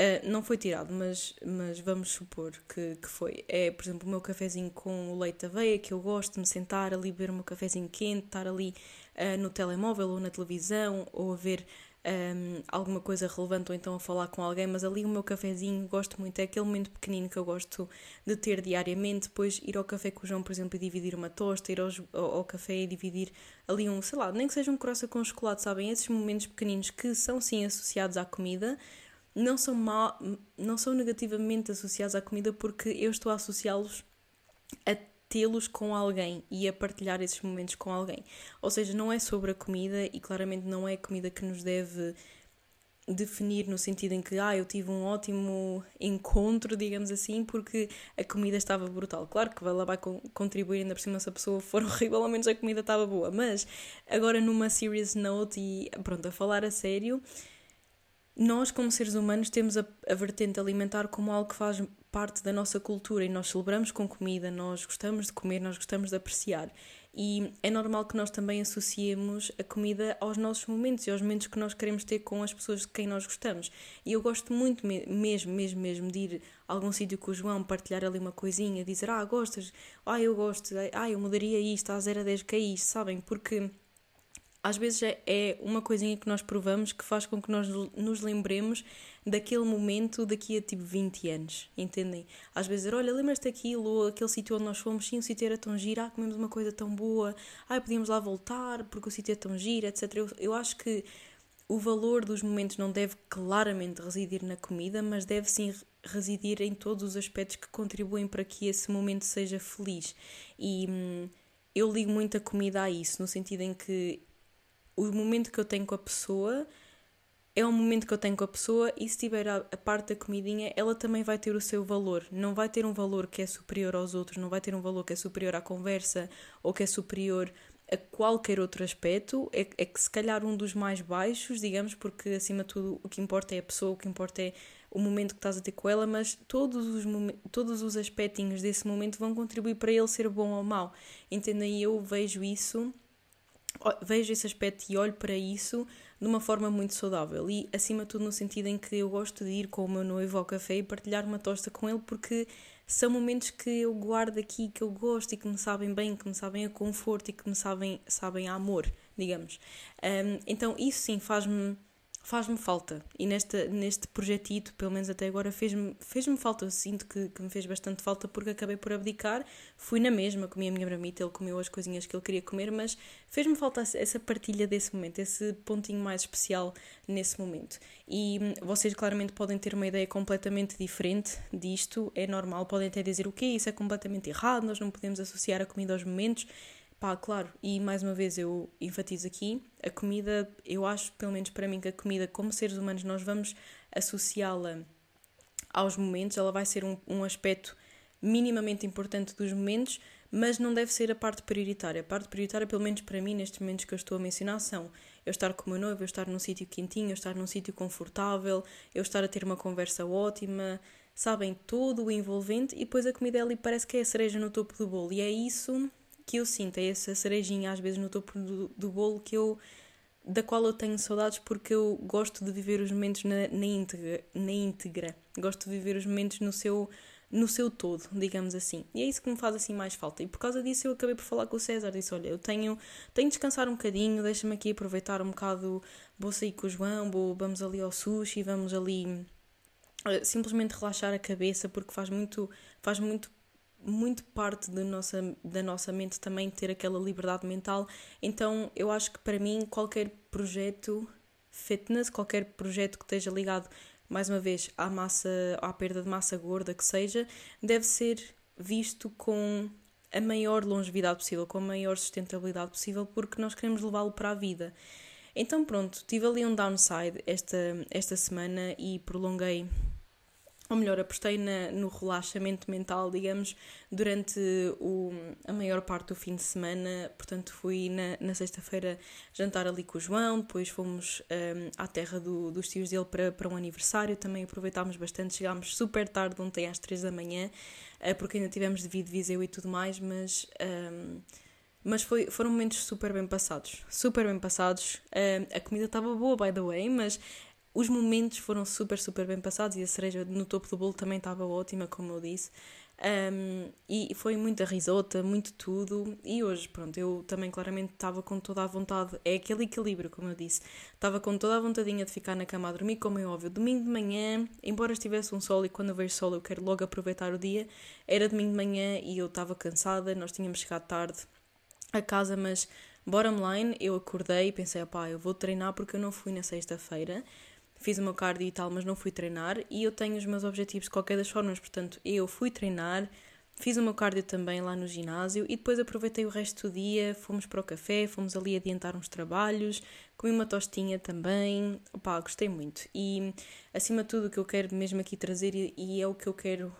uh, não foi tirado, mas, mas vamos supor que, que foi. É, por exemplo, o meu cafezinho com o leite de aveia, que eu gosto de me sentar ali, beber o meu cafezinho quente, estar ali uh, no telemóvel ou na televisão, ou a ver um, alguma coisa relevante ou então a falar com alguém, mas ali o meu cafezinho gosto muito, é aquele momento pequenino que eu gosto de ter diariamente, depois ir ao café com o João, por exemplo, e dividir uma tosta, ir ao, ao, café e dividir ali um, sei lá, nem que seja um croissant com chocolate, sabem? Esses momentos pequeninos que são sim associados à comida, não são, mal, não são negativamente associados à comida porque eu estou a associá-los a tê-los com alguém e a partilhar esses momentos com alguém. Ou seja, não é sobre a comida e claramente não é a comida que nos deve definir no sentido em que ah, eu tive um ótimo encontro, digamos assim, porque a comida estava brutal. Claro que ela vai contribuir ainda por cima se a pessoa for [LAUGHS] horrível, ao menos a comida estava boa. Mas agora numa serious note e pronto, a falar a sério, nós como seres humanos temos a, a vertente alimentar como algo que faz parte da nossa cultura e nós celebramos com comida, nós gostamos de comer, nós gostamos de apreciar. E é normal que nós também associemos a comida aos nossos momentos e aos momentos que nós queremos ter com as pessoas de quem nós gostamos. E eu gosto muito mesmo, mesmo, mesmo de ir a algum sítio com o João, partilhar ali uma coisinha, dizer, ah, gostas? Ah, eu gosto. Ah, eu mudaria isto, a 0 a 10 que é isto, sabem? Porque às vezes é, é uma coisinha que nós provamos que faz com que nós nos lembremos daquele momento daqui a tipo 20 anos, entendem? Às vezes, olha, lembras-te daquilo, ou aquele sítio onde nós fomos, sim, o sítio era tão giro, ah, comemos uma coisa tão boa, ah, podíamos lá voltar porque o sítio é tão giro, etc. Eu, eu acho que o valor dos momentos não deve claramente residir na comida, mas deve sim residir em todos os aspectos que contribuem para que esse momento seja feliz. E hum, eu ligo muito a comida a isso, no sentido em que o momento que eu tenho com a pessoa é o momento que eu tenho com a pessoa e se tiver a, a, parte da comidinha, ela também vai ter o seu valor. Não vai ter um valor que é superior aos outros, não vai ter um valor que é superior à conversa ou que é superior a qualquer outro aspecto. É, é que se calhar um dos mais baixos, digamos, porque acima de tudo o que importa é a pessoa, o que importa é o momento que estás a ter com ela, mas todos os, todos os aspectinhos desse momento vão contribuir para ele ser bom ou mau. Entendem? E eu vejo isso vejo esse aspecto e olho para isso de uma forma muito saudável e acima de tudo no sentido em que eu gosto de ir com o meu noivo ao café e partilhar uma tosta com ele porque são momentos que eu guardo aqui, que eu gosto e que me sabem bem, que me sabem a conforto e que me sabem, sabem a amor, digamos. Um, então isso sim faz-me faz-me falta. E neste, neste projetito, pelo menos até agora, fez-me fez falta. Eu sinto que, que me fez bastante falta porque acabei por abdicar. Fui na mesma, comi a minha bramita, ele comeu as coisinhas que ele queria comer, mas fez-me falta essa partilha desse momento, esse pontinho mais especial nesse momento. E hum, vocês claramente podem ter uma ideia completamente diferente disto, é normal, podem até dizer o quê? Isso é completamente errado, nós não podemos associar a comida aos momentos. Pá, claro, e mais uma vez eu enfatizo aqui, a comida, eu acho, pelo menos para mim, que a comida, como seres humanos, nós vamos associá-la aos momentos, ela vai ser um, um aspecto minimamente importante dos momentos, mas não deve ser a parte prioritária. A parte prioritária, pelo menos para mim, nestes momentos que eu estou a mencionar, são eu estar com o meu noivo, eu estar num sítio quentinho, eu estar num sítio confortável, eu estar a ter uma conversa ótima, sabem, todo o envolvente, e depois a comida ali parece que é a cereja no topo do bolo, e é isso que eu sinto, é essa cerejinha às vezes no topo do, do bolo que eu da qual eu tenho saudades porque eu gosto de viver os momentos na, na, íntegra, na íntegra. Gosto de viver os momentos no seu, no seu todo, digamos assim. E é isso que me faz assim mais falta. E por causa disso eu acabei por falar com o César. Disse: Olha, eu tenho, tenho de descansar um bocadinho, deixa-me aqui aproveitar um bocado. Vou sair com o João, vou, vamos ali ao sushi, vamos ali uh, simplesmente relaxar a cabeça porque faz muito, faz muito muito parte da nossa, da nossa mente também ter aquela liberdade mental. Então, eu acho que para mim, qualquer projeto fitness, qualquer projeto que esteja ligado, mais uma vez, à massa, à perda de massa gorda que seja, deve ser visto com a maior longevidade possível, com a maior sustentabilidade possível, porque nós queremos levá-lo para a vida. Então, pronto, tive ali um downside esta, esta semana e prolonguei ou melhor, apostei na, no relaxamento mental, digamos, durante o, a maior parte do fim de semana. Portanto, fui na, na sexta-feira jantar ali com o João, depois fomos um, à terra do, dos tios dele para, para um aniversário. Também aproveitámos bastante, chegámos super tarde, ontem às três da manhã, uh, porque ainda tivemos devido Viseu e tudo mais, mas. Um, mas foi, foram momentos super bem passados, super bem passados. a comida estava boa, by the way, mas os momentos foram super, super bem passados e a cereja no topo do bolo também estava ótima, como eu disse. Um, e foi muita risota, muito tudo. E hoje, pronto, eu também claramente estava com toda a vontade, é aquele equilíbrio, como eu disse. Estava com toda a vontadinha de ficar na cama a dormir, como é óbvio. Domingo de manhã, embora estivesse um sol e quando vejo sol eu quero logo aproveitar o dia, era domingo de manhã e eu estava cansada, nós tínhamos chegado tarde a casa, mas bottom line, eu acordei e pensei, pá, eu vou treinar porque eu não fui na sexta-feira fiz o meu cardio e tal, mas não fui treinar. E eu tenho os meus objetivos de qualquer das formas, portanto, eu fui treinar, fiz o meu cardio também lá no ginásio e depois aproveitei o resto do dia, fomos para o café, fomos ali adiantar uns trabalhos, comi uma tostinha também, opá, gostei muito. E acima de tudo o que eu quero mesmo aqui trazer e é o que eu quero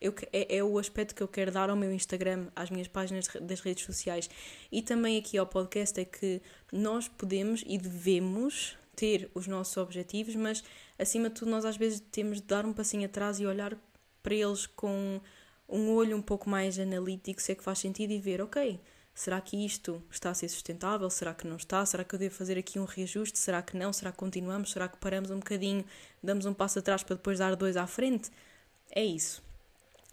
eu, é, é, o aspecto que eu quero dar ao meu Instagram, às minhas páginas das redes sociais. E também aqui ao podcast é que nós podemos e devemos ter os nossos objetivos, mas acima de tudo nós às vezes temos de dar um passinho atrás e olhar para eles com um olho um pouco mais analítico, se é que faz sentido e ver, ok, será que isto está a ser sustentável? Será que não está? Será que eu devo fazer aqui um reajuste? Será que não? Será que continuamos? Será que paramos um bocadinho, damos um passo atrás para depois dar dois à frente? É isso.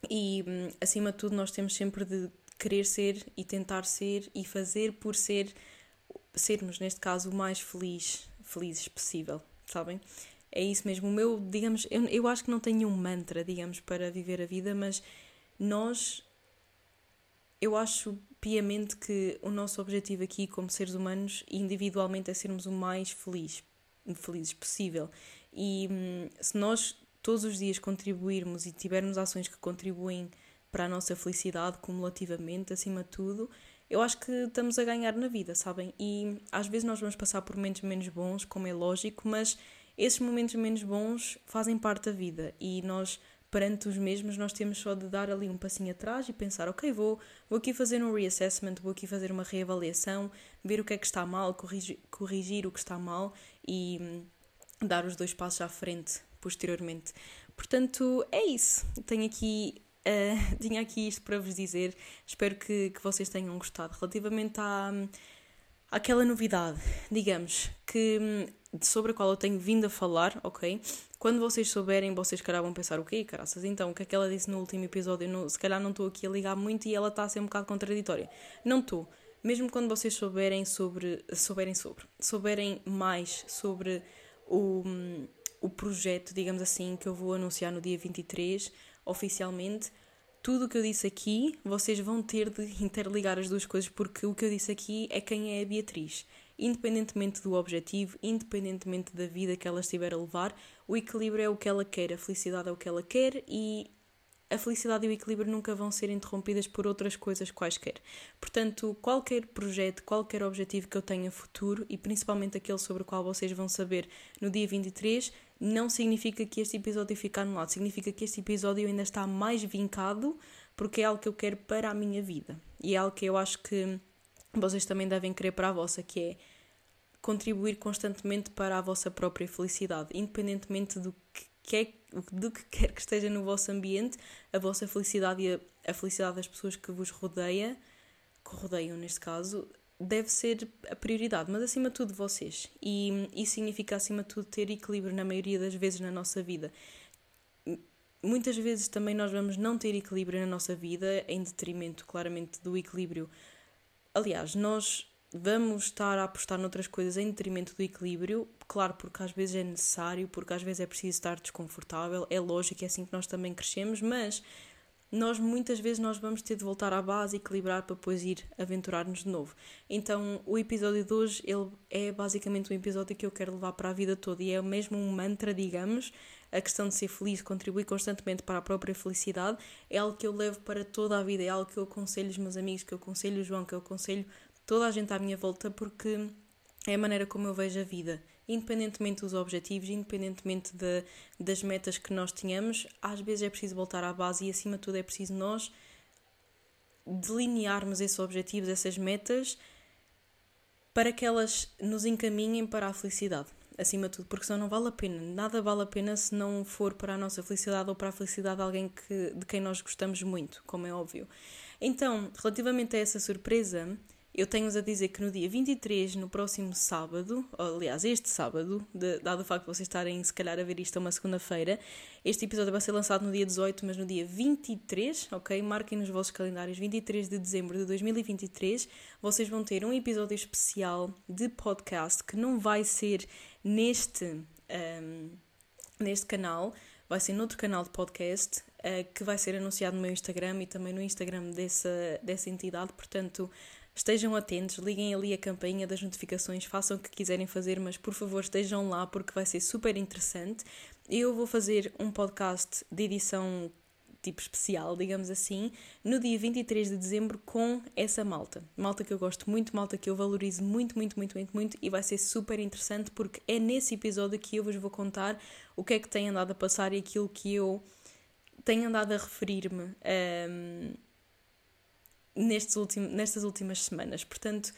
E hum, acima de tudo, nós temos sempre de querer ser e tentar ser e fazer por ser sermos neste caso o mais feliz, felizes possível, sabem? É isso mesmo. O meu, digamos, eu, eu acho que não tenho um mantra, digamos, para viver a vida, mas nós eu acho piamente que o nosso objetivo aqui como seres humanos individualmente é sermos o mais feliz, felizes possível. E hum, se nós todos os dias contribuirmos e tivermos ações que contribuem para a nossa felicidade cumulativamente, acima de tudo, eu acho que estamos a ganhar na vida, sabem? E às vezes nós vamos passar por momentos menos bons, como é lógico, mas esses momentos menos bons fazem parte da vida e nós perante os mesmos nós temos só de dar ali um passinho atrás e pensar, ok, vou, vou aqui fazer um reassessment, vou aqui fazer uma reavaliação, ver o que é que está mal, corrigir, corrigir o que está mal e hum, dar os dois passos à frente posteriormente. Portanto, é isso. Tenho aqui Uh, [LAUGHS] tinha aqui isto para vos dizer. Espero que, que vocês tenham gostado. Relativamente à, àquela novidade, digamos, que sobre a qual eu tenho vindo a falar, ok? Quando vocês souberem, vocês calhar vão pensar o quê, caraças? Então, o que é que ela disse no último episódio? Não, se calhar não estou aqui a ligar muito e ela está a ser um bocado contraditória. Não estou. Mesmo quando vocês souberem sobre, souberem sobre, souberem mais sobre o, o projeto, digamos assim, que eu vou anunciar no dia 23, oficialmente, tudo o que eu disse aqui, vocês vão ter de [LAUGHS] interligar as duas coisas, porque o que eu disse aqui é quem é a Beatriz. Independentemente do objetivo, independentemente da vida que ela estiver a levar, o equilíbrio é o que ela quer, a felicidade é o que ela quer e a felicidade e o equilíbrio nunca vão ser interrompidas por outras coisas quaisquer. Portanto, qualquer projeto, qualquer objetivo que eu tenha futuro, e principalmente aquele sobre o qual vocês vão saber no dia 23, não significa que este episódio fique anulado, significa que este episódio ainda está mais vincado porque é algo que eu quero para a minha vida. E é algo que eu acho que vocês também devem querer para a vossa, que é contribuir constantemente para a vossa própria felicidade, independentemente do que quer, do que quer que esteja no vosso ambiente, a vossa felicidade e a, a felicidade das pessoas que vos rodeia, que rodeiam neste caso, deve ser a prioridade, mas acima de tudo vocês. E isso significa acima de tudo ter equilíbrio na maioria das vezes na nossa vida. Muitas vezes também nós vamos não ter equilíbrio na nossa vida em detrimento claramente do equilíbrio. Aliás, nós vamos estar a apostar noutras coisas em detrimento do equilíbrio, claro, porque às vezes é necessário, porque às vezes é preciso estar desconfortável, é lógico, é assim que nós também crescemos, mas nós muitas vezes nós vamos ter de voltar à base, equilibrar para depois ir aventurar-nos de novo. Então, o episódio de hoje ele é basicamente um episódio que eu quero levar para a vida toda e é mesmo um mantra, digamos, a questão de ser feliz, contribuir constantemente para a própria felicidade, é algo que eu levo para toda a vida, é algo que eu aconselho os meus amigos, que eu aconselho o João, que eu aconselho toda a gente à minha volta, porque é a maneira como eu vejo a vida independentemente dos objetivos, independentemente de, das metas que nós tenhamos, às vezes é preciso voltar à base e, acima de tudo, é preciso nós delinearmos esses objetivos, essas metas, para que elas nos encaminhem para a felicidade, acima de tudo, porque senão não vale a pena. Nada vale a pena se não for para a nossa felicidade ou para a felicidade de alguém que, de quem nós gostamos muito, como é óbvio. Então, relativamente a essa surpresa, eu tenho-vos a dizer que no dia 23, no próximo sábado, aliás, este sábado, de, dado o facto de vocês estarem se calhar a ver isto a uma segunda-feira, este episódio vai ser lançado no dia 18, mas no dia 23, ok? Marquem nos vossos calendários, 23 de dezembro de 2023, vocês vão ter um episódio especial de podcast que não vai ser neste, um, neste canal, vai ser noutro canal de podcast, uh, que vai ser anunciado no meu Instagram e também no Instagram dessa, dessa entidade, portanto Estejam atentos, liguem ali a campainha das notificações, façam o que quiserem fazer, mas por favor estejam lá porque vai ser super interessante. Eu vou fazer um podcast de edição tipo especial, digamos assim, no dia 23 de dezembro com essa malta. Malta que eu gosto muito, malta que eu valorizo muito, muito, muito, muito, muito e vai ser super interessante porque é nesse episódio que eu vos vou contar o que é que tem andado a passar e aquilo que eu tenho andado a referir-me. Um, nestes ultim, nestas últimas semanas. Portanto,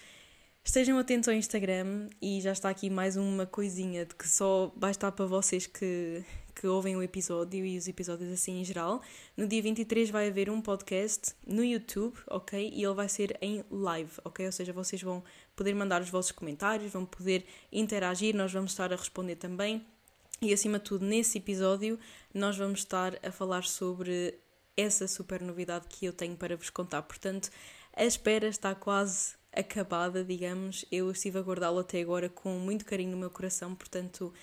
estejam atentos ao Instagram e já está aqui mais uma coisinha de que só vai estar para vocês que, que ouvem o episódio e os episódios assim em geral. No dia 23 vai haver um podcast no YouTube, ok? E ele vai ser em live, ok? Ou seja, vocês vão poder mandar os vossos comentários, vão poder interagir, nós vamos estar a responder também. E acima de tudo, nesse episódio, nós vamos estar a falar sobre essa super novidade que eu tenho para vos contar. Portanto, a espera está quase acabada, digamos. Eu estive a guardá-lo até agora com muito carinho no meu coração, portanto,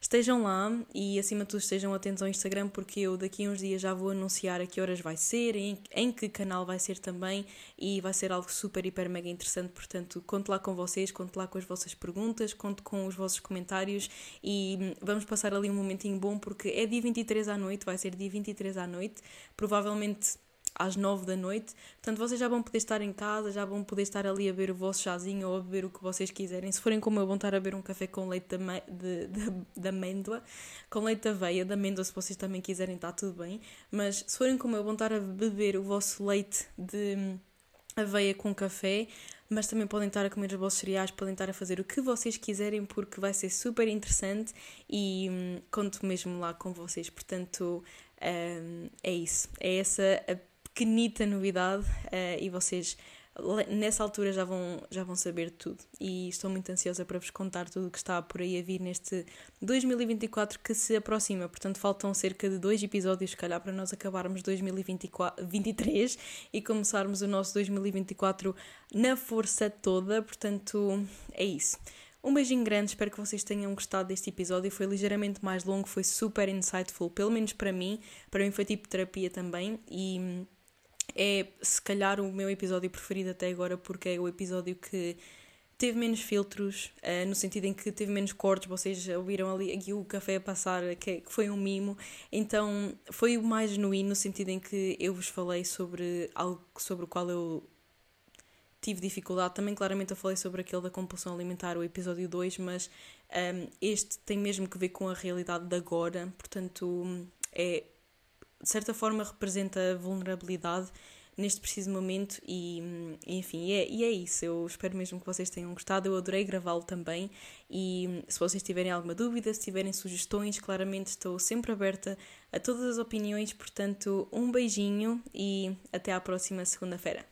estejam lá e acima de tudo estejam atentos ao Instagram porque eu daqui a uns dias já vou anunciar a que horas vai ser, em, em que canal vai ser também e vai ser algo super, hiper, mega interessante. Portanto, conto lá com vocês, conto lá com as vossas perguntas, conto com os vossos comentários e vamos passar ali um momentinho bom porque é dia 23 à noite, vai ser dia 23 à noite, provavelmente às nove da noite. Portanto, vocês já vão poder estar em casa, já vão poder estar ali a beber o vosso chazinho ou a beber o que vocês quiserem. Se forem como eu, vão estar a beber um café com leite de, de, amêndoa, com leite de aveia, de amêndoa, se vocês também quiserem, está tudo bem. Mas se forem como eu, vão estar a beber o vosso leite de aveia com café. Mas também podem estar a comer os vossos cereais, podem estar a fazer o que vocês quiserem, porque vai ser super interessante e hum, conto mesmo lá com vocês. Portanto, hum, é isso. É essa a pequenita novidade uh, e vocês nessa altura já vão, já vão saber tudo. E estou muito ansiosa para vos contar tudo o que está por aí a vir neste 2024 que se aproxima. Portanto, faltam cerca de dois episódios, se calhar, para nós acabarmos 2023 e começarmos o nosso 2024 na força toda. Portanto, é isso. Um beijinho grande, espero que vocês tenham gostado deste episódio. Foi ligeiramente mais longo, foi super insightful, pelo menos para mim. Para mim foi tipo terapia também. E é se calhar o meu episódio preferido até agora porque é o episódio que teve menos filtros, uh, no sentido em que teve menos cortes, vocês ouviram ali aqui o café a passar, que, que foi um mimo, então foi o mais genuíno no sentido em que eu vos falei sobre algo sobre o qual eu tive dificuldade. Também claramente eu falei sobre aquele da compulsão alimentar, o episódio 2, mas um, ehm, este tem mesmo que ver com a realidade de agora, portanto é de certa forma representa vulnerabilidade neste preciso momento e, enfim, é, e é isso. Eu espero mesmo que vocês tenham gostado. Eu adorei gravá-lo também e se vocês tiverem alguma dúvida, se tiverem sugestões, claramente estou sempre aberta a todas as opiniões. Portanto, um beijinho e até à próxima segunda-feira.